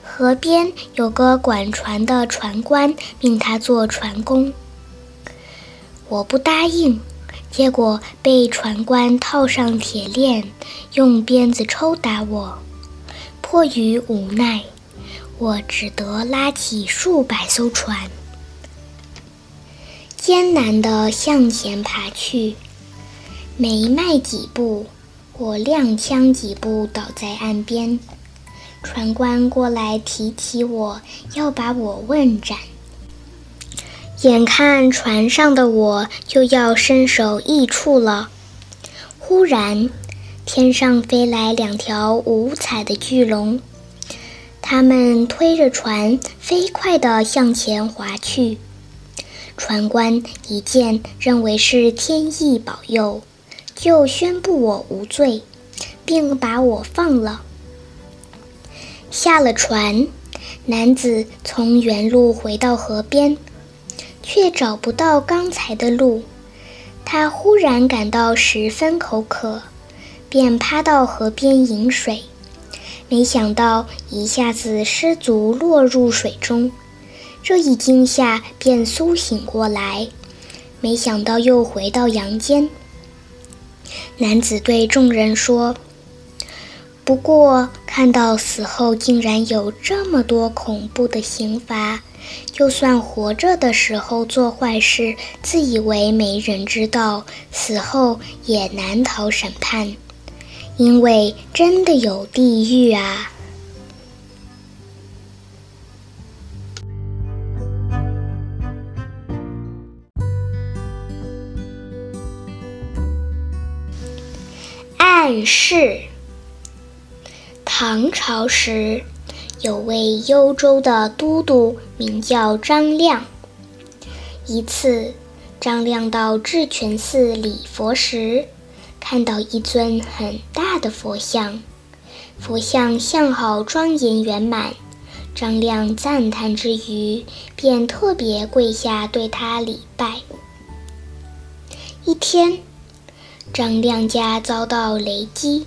河边有个管船的船官，命他做船工。我不答应，结果被船官套上铁链，用鞭子抽打我。迫于无奈，我只得拉起数百艘船，艰难地向前爬去。没迈几步。我踉跄几步，倒在岸边。船官过来提起我，要把我问斩。眼看船上的我就要身首异处了，忽然，天上飞来两条五彩的巨龙，它们推着船飞快地向前划去。船官一见，认为是天意保佑。就宣布我无罪，并把我放了。下了船，男子从原路回到河边，却找不到刚才的路。他忽然感到十分口渴，便趴到河边饮水，没想到一下子失足落入水中。这一惊吓，便苏醒过来，没想到又回到阳间。男子对众人说：“不过看到死后竟然有这么多恐怖的刑罚，就算活着的时候做坏事，自以为没人知道，死后也难逃审判，因为真的有地狱啊！”但是，唐朝时有位幽州的都督，名叫张亮。一次，张亮到智泉寺礼佛时，看到一尊很大的佛像，佛像相好庄严圆满。张亮赞叹之余，便特别跪下对他礼拜。一天，张亮家遭到雷击，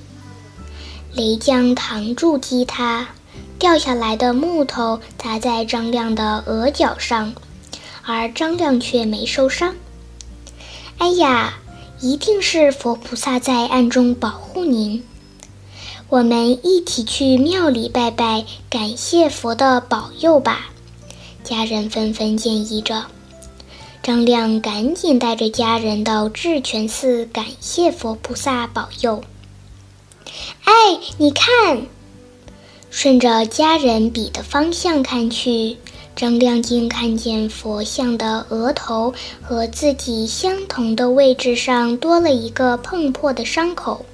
雷将堂柱击塌，掉下来的木头砸在张亮的额角上，而张亮却没受伤。哎呀，一定是佛菩萨在暗中保护您。我们一起去庙里拜拜，感谢佛的保佑吧！家人纷纷建议着。张亮赶紧带着家人到智泉寺感谢佛菩萨保佑。哎，你看，顺着家人比的方向看去，张亮竟看见佛像的额头和自己相同的位置上多了一个碰破的伤口。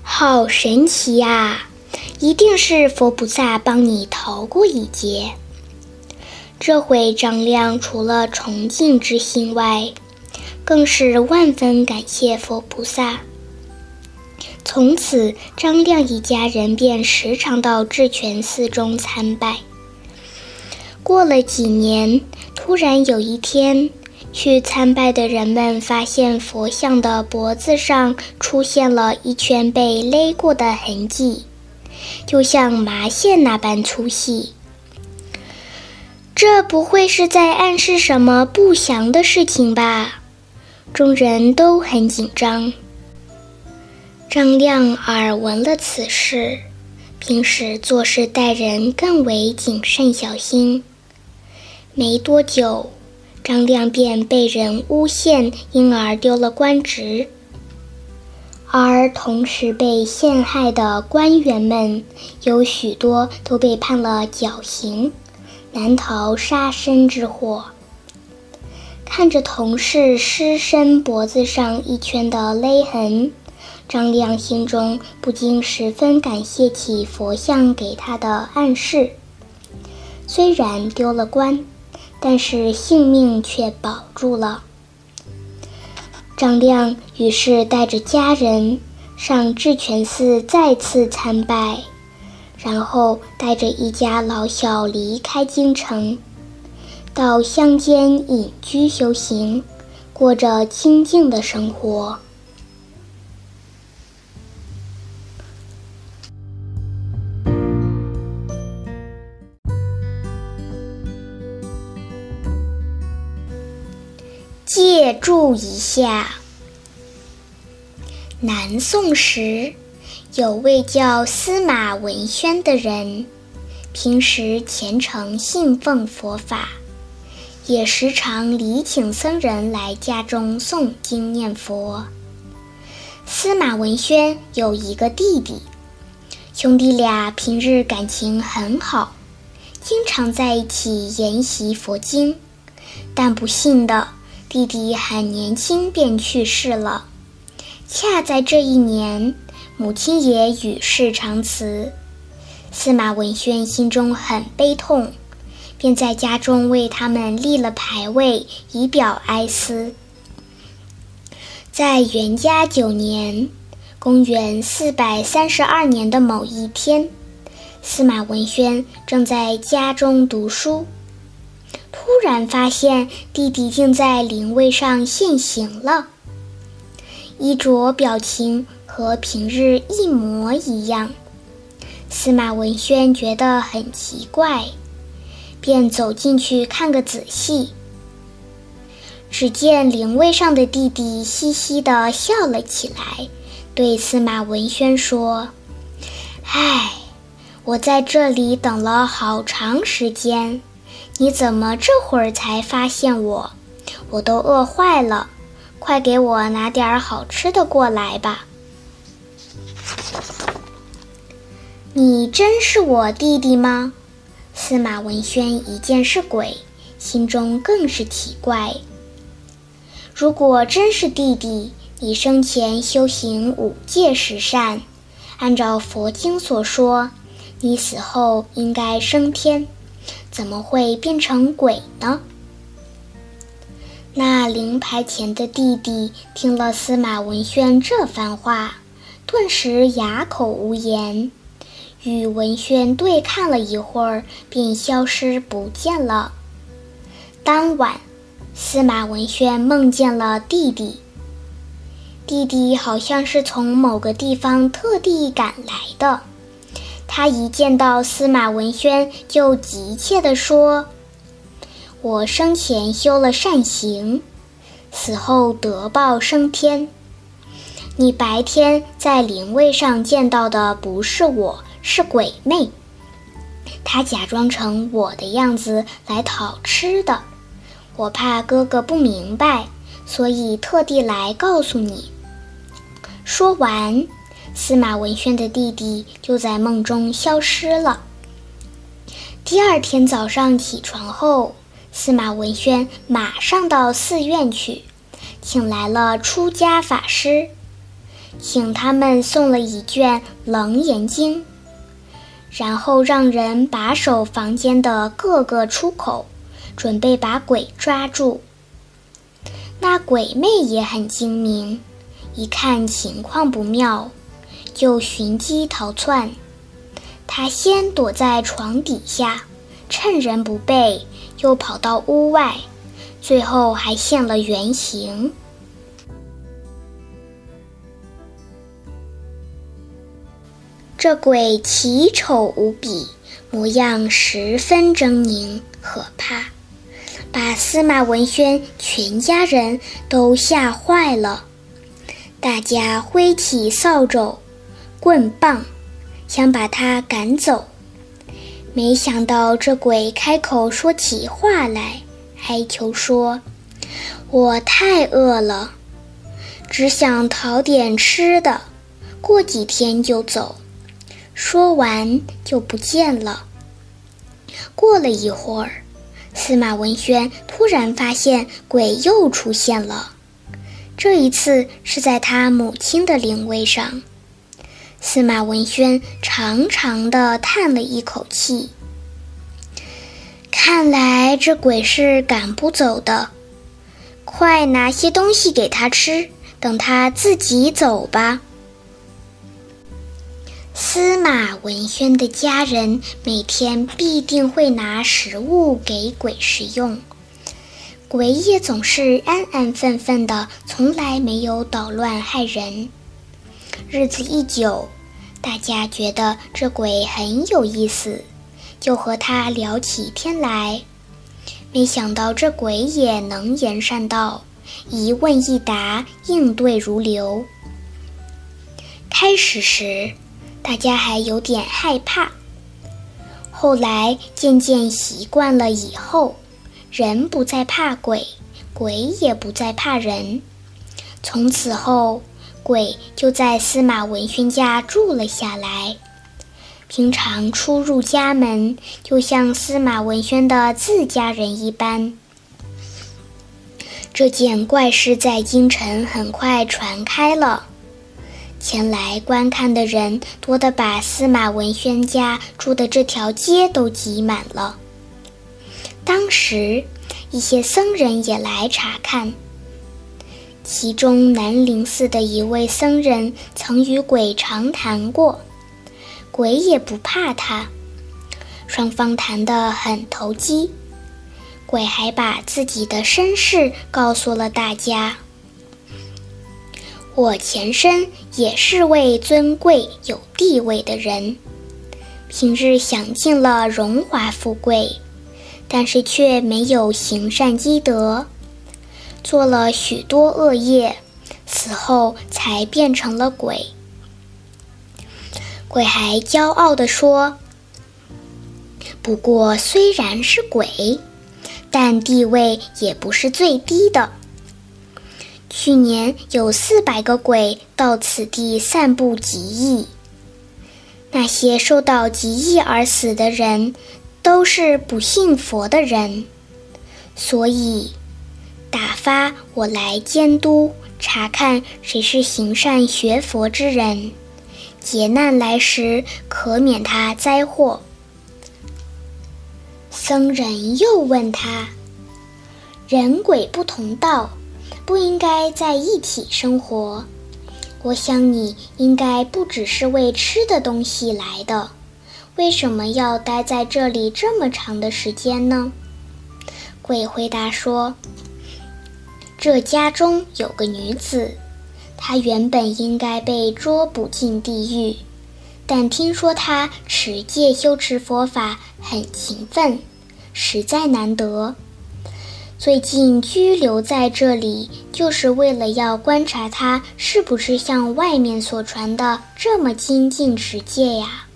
好神奇呀！一定是佛菩萨帮你逃过一劫。这回张亮除了崇敬之心外，更是万分感谢佛菩萨。从此，张亮一家人便时常到智泉寺中参拜。过了几年，突然有一天。去参拜的人们发现佛像的脖子上出现了一圈被勒过的痕迹，就像麻线那般粗细。这不会是在暗示什么不祥的事情吧？众人都很紧张。张亮耳闻了此事，平时做事待人更为谨慎小心。没多久。张亮便被人诬陷，因而丢了官职。而同时被陷害的官员们，有许多都被判了绞刑，难逃杀身之祸。看着同事尸身脖子上一圈的勒痕，张亮心中不禁十分感谢起佛像给他的暗示。虽然丢了官。但是性命却保住了。张亮于是带着家人上智泉寺再次参拜，然后带着一家老小离开京城，到乡间隐居修行，过着清静的生活。借注一下，南宋时有位叫司马文轩的人，平时虔诚信奉佛法，也时常礼请僧人来家中诵经念佛。司马文轩有一个弟弟，兄弟俩平日感情很好，经常在一起研习佛经，但不幸的。弟弟很年轻便去世了，恰在这一年，母亲也与世长辞。司马文轩心中很悲痛，便在家中为他们立了牌位，以表哀思。在元嘉九年（公元四百三十二年的某一天），司马文轩正在家中读书。突然发现弟弟竟在灵位上现形了，衣着表情和平日一模一样。司马文轩觉得很奇怪，便走进去看个仔细。只见灵位上的弟弟嘻嘻地笑了起来，对司马文轩说：“唉，我在这里等了好长时间。”你怎么这会儿才发现我？我都饿坏了，快给我拿点好吃的过来吧！你真是我弟弟吗？司马文轩一见是鬼，心中更是奇怪。如果真是弟弟，你生前修行五戒十善，按照佛经所说，你死后应该升天。怎么会变成鬼呢？那灵牌前的弟弟听了司马文轩这番话，顿时哑口无言，与文轩对看了一会儿，便消失不见了。当晚，司马文轩梦见了弟弟。弟弟好像是从某个地方特地赶来的。他一见到司马文轩，就急切地说：“我生前修了善行，死后得报升天。你白天在灵位上见到的不是我，是鬼魅。他假装成我的样子来讨吃的。我怕哥哥不明白，所以特地来告诉你。”说完，司马文轩的弟弟就在梦中消失了。第二天早上起床后，司马文轩马上到寺院去，请来了出家法师，请他们送了一卷《楞严经》，然后让人把守房间的各个出口，准备把鬼抓住。那鬼魅也很精明。一看情况不妙，就寻机逃窜。他先躲在床底下，趁人不备，又跑到屋外，最后还现了原形。这鬼奇丑无比，模样十分狰狞可怕，把司马文轩全家人都吓坏了。大家挥起扫帚、棍棒，想把他赶走。没想到这鬼开口说起话来，哀求说：“我太饿了，只想讨点吃的，过几天就走。”说完就不见了。过了一会儿，司马文轩突然发现鬼又出现了。这一次是在他母亲的灵位上，司马文轩长长的叹了一口气。看来这鬼是赶不走的，快拿些东西给他吃，等他自己走吧。司马文轩的家人每天必定会拿食物给鬼食用。鬼也总是安安分分的，从来没有捣乱害人。日子一久，大家觉得这鬼很有意思，就和他聊起天来。没想到这鬼也能言善道，一问一答，应对如流。开始时，大家还有点害怕，后来渐渐习惯了以后。人不再怕鬼，鬼也不再怕人。从此后，鬼就在司马文轩家住了下来。平常出入家门，就像司马文轩的自家人一般。这件怪事在京城很快传开了，前来观看的人多得把司马文轩家住的这条街都挤满了。当时，一些僧人也来查看。其中，南林寺的一位僧人曾与鬼长谈过，鬼也不怕他，双方谈得很投机。鬼还把自己的身世告诉了大家：“我前身也是位尊贵有地位的人，平日享尽了荣华富贵。”但是却没有行善积德，做了许多恶业，死后才变成了鬼。鬼还骄傲地说：“不过虽然是鬼，但地位也不是最低的。去年有四百个鬼到此地散布极意，那些受到极意而死的人。”都是不信佛的人，所以打发我来监督查看谁是行善学佛之人，劫难来时可免他灾祸。僧人又问他：“人鬼不同道，不应该在一起生活。我想你应该不只是为吃的东西来的。为什么要待在这里这么长的时间呢？鬼回答说：“这家中有个女子，她原本应该被捉捕进地狱，但听说她持戒修持佛法很勤奋，实在难得。最近拘留在这里，就是为了要观察他是不是像外面所传的这么精进持戒呀。”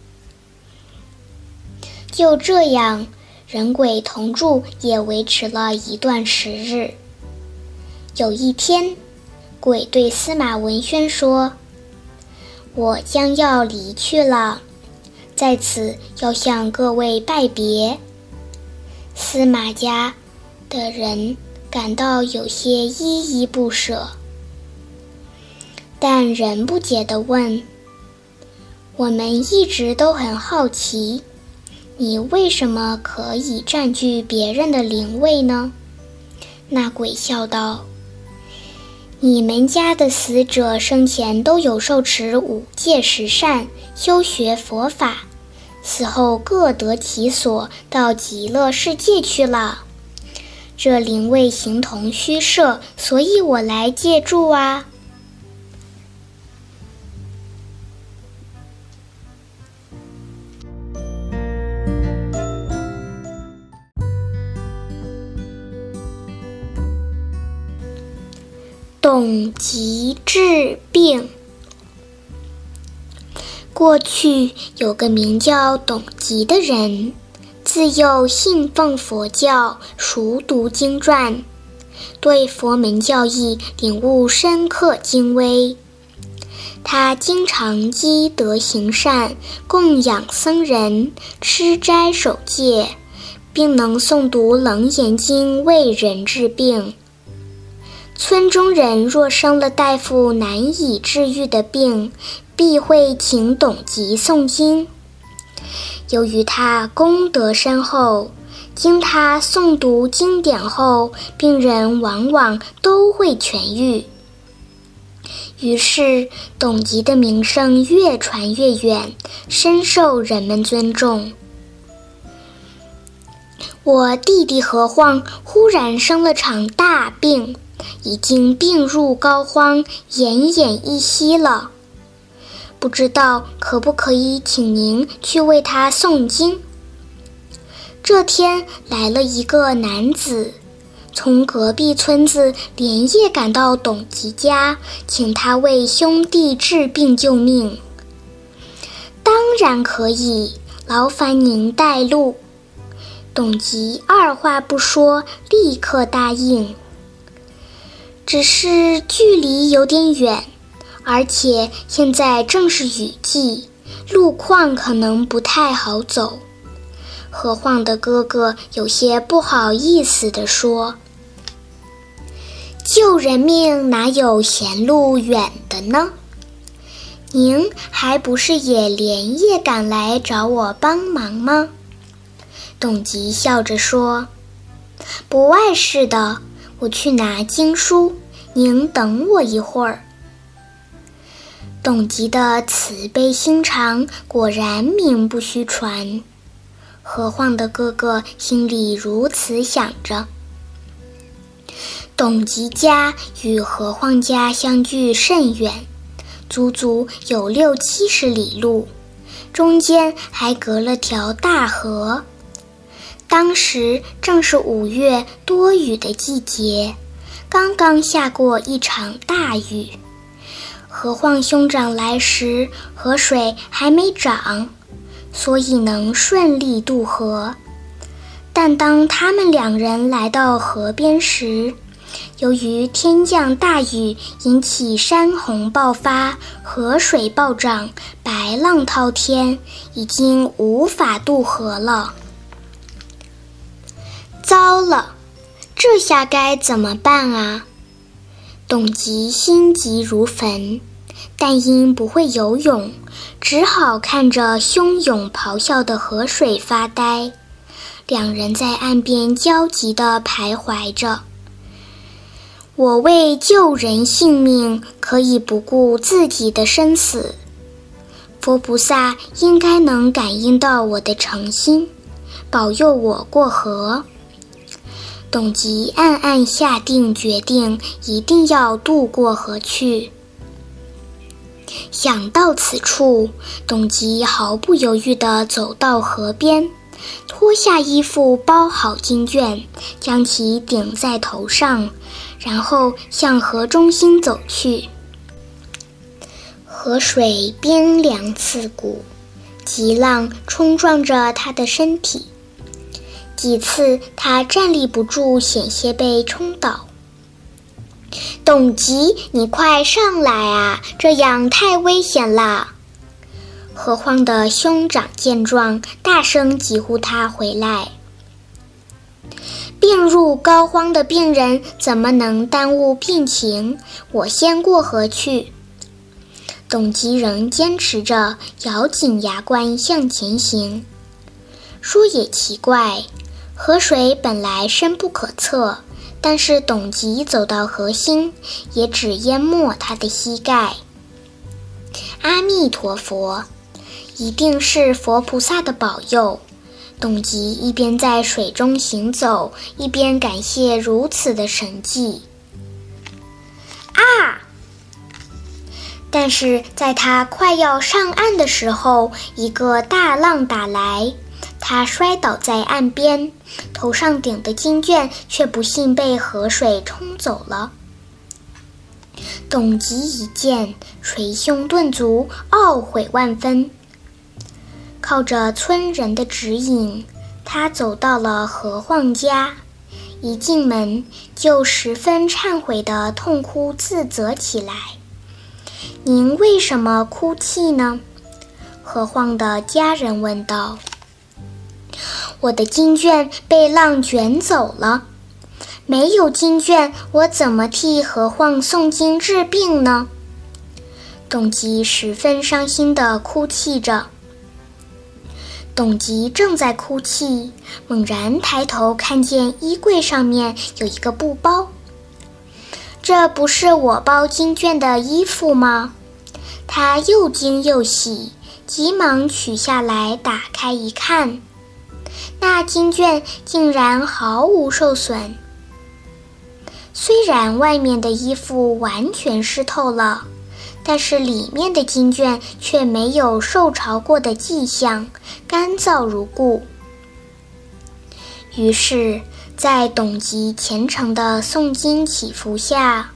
就这样。人鬼同住也维持了一段时日。有一天，鬼对司马文轩说：“我将要离去了，在此要向各位拜别。”司马家的人感到有些依依不舍，但仍不解地问：“我们一直都很好奇。”你为什么可以占据别人的灵位呢？那鬼笑道：“你们家的死者生前都有受持五戒十善，修学佛法，死后各得其所，到极乐世界去了。这灵位形同虚设，所以我来借住啊。”董吉治病。过去有个名叫董吉的人，自幼信奉佛教，熟读经传，对佛门教义领悟深刻精微。他经常积德行善，供养僧人，吃斋守戒，并能诵读《楞严经》，为人治病。村中人若生了大夫难以治愈的病，必会请董吉诵经。由于他功德深厚，经他诵读经典后，病人往往都会痊愈。于是，董吉的名声越传越远，深受人们尊重。我弟弟何晃忽然生了场大病。已经病入膏肓，奄奄一息了。不知道可不可以请您去为他诵经？这天来了一个男子，从隔壁村子连夜赶到董吉家，请他为兄弟治病救命。当然可以，劳烦您带路。董吉二话不说，立刻答应。只是距离有点远，而且现在正是雨季，路况可能不太好走。何晃的哥哥有些不好意思地说：“救人命哪有嫌路远的呢？您还不是也连夜赶来找我帮忙吗？”董吉笑着说：“不碍事的。”我去拿经书，您等我一会儿。董吉的慈悲心肠果然名不虚传。何晃的哥哥心里如此想着。董吉家与何晃家相距甚远，足足有六七十里路，中间还隔了条大河。当时正是五月多雨的季节，刚刚下过一场大雨。何况兄长来时，河水还没涨，所以能顺利渡河。但当他们两人来到河边时，由于天降大雨，引起山洪爆发，河水暴涨，白浪滔天，已经无法渡河了。糟了，这下该怎么办啊？董吉心急如焚，但因不会游泳，只好看着汹涌咆哮的河水发呆。两人在岸边焦急地徘徊着。我为救人性命，可以不顾自己的生死。佛菩萨应该能感应到我的诚心，保佑我过河。董吉暗暗下定决定，一定要渡过河去。想到此处，董吉毫不犹豫地走到河边，脱下衣服，包好经卷，将其顶在头上，然后向河中心走去。河水冰凉刺骨，急浪冲撞着他的身体，几次他站立不住，险些被冲倒。董吉，你快上来啊！这样太危险了。何况的兄长见状，大声疾呼他回来。病入膏肓的病人怎么能耽误病情？我先过河去。董吉仍坚持着，咬紧牙关向前行。说也奇怪，河水本来深不可测。但是董吉走到河心，也只淹没他的膝盖。阿弥陀佛，一定是佛菩萨的保佑。董吉一边在水中行走，一边感谢如此的神迹。啊！但是在他快要上岸的时候，一个大浪打来。他摔倒在岸边，头上顶的经卷却不幸被河水冲走了。董吉一见，捶胸顿足，懊悔万分。靠着村人的指引，他走到了何晃家。一进门，就十分忏悔地痛哭自责起来。“您为什么哭泣呢？”何晃的家人问道。我的经卷被浪卷走了，没有经卷，我怎么替何晃诵经治病呢？董吉十分伤心地哭泣着。董吉正在哭泣，猛然抬头看见衣柜上面有一个布包，这不是我包经卷的衣服吗？他又惊又喜，急忙取下来，打开一看。那经卷竟然毫无受损，虽然外面的衣服完全湿透了，但是里面的经卷却没有受潮过的迹象，干燥如故。于是，在董吉虔诚的诵经祈福下，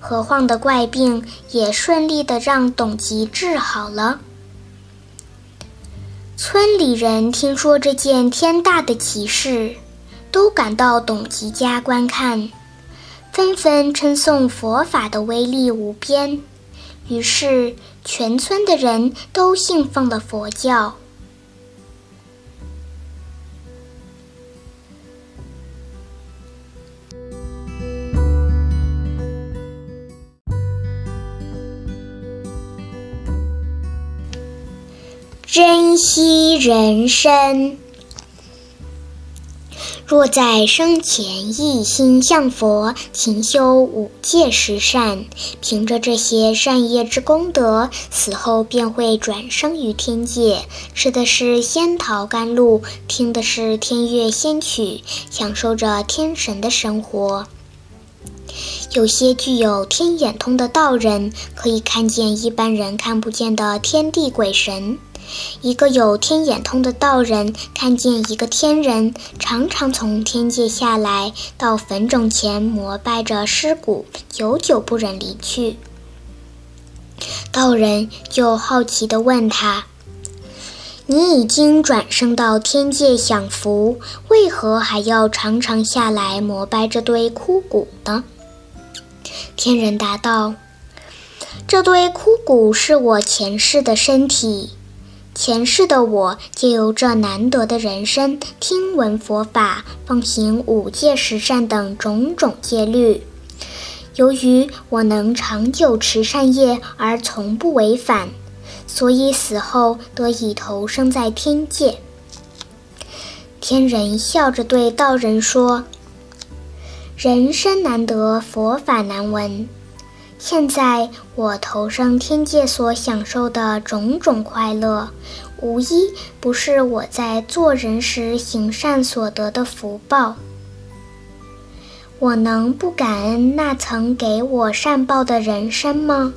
何况的怪病也顺利的让董吉治好了。村里人听说这件天大的奇事，都赶到董吉家观看，纷纷称颂佛法的威力无边。于是，全村的人都信奉了佛教。珍惜人生。若在生前一心向佛，勤修五戒十善，凭着这些善业之功德，死后便会转生于天界，吃的是仙桃甘露，听的是天乐仙曲，享受着天神的生活。有些具有天眼通的道人，可以看见一般人看不见的天地鬼神。一个有天眼通的道人看见一个天人，常常从天界下来，到坟冢前膜拜着尸骨，久久不忍离去。道人就好奇地问他：“你已经转生到天界享福，为何还要常常下来膜拜这堆枯骨呢？”天人答道：“这堆枯骨是我前世的身体。”前世的我借由这难得的人生，听闻佛法，奉行五戒十善等种种戒律。由于我能长久持善业而从不违反，所以死后得以投生在天界。天人笑着对道人说：“人生难得，佛法难闻。现在我投生天界所享受的种种快乐，无一不是我在做人时行善所得的福报。我能不感恩那曾给我善报的人生吗？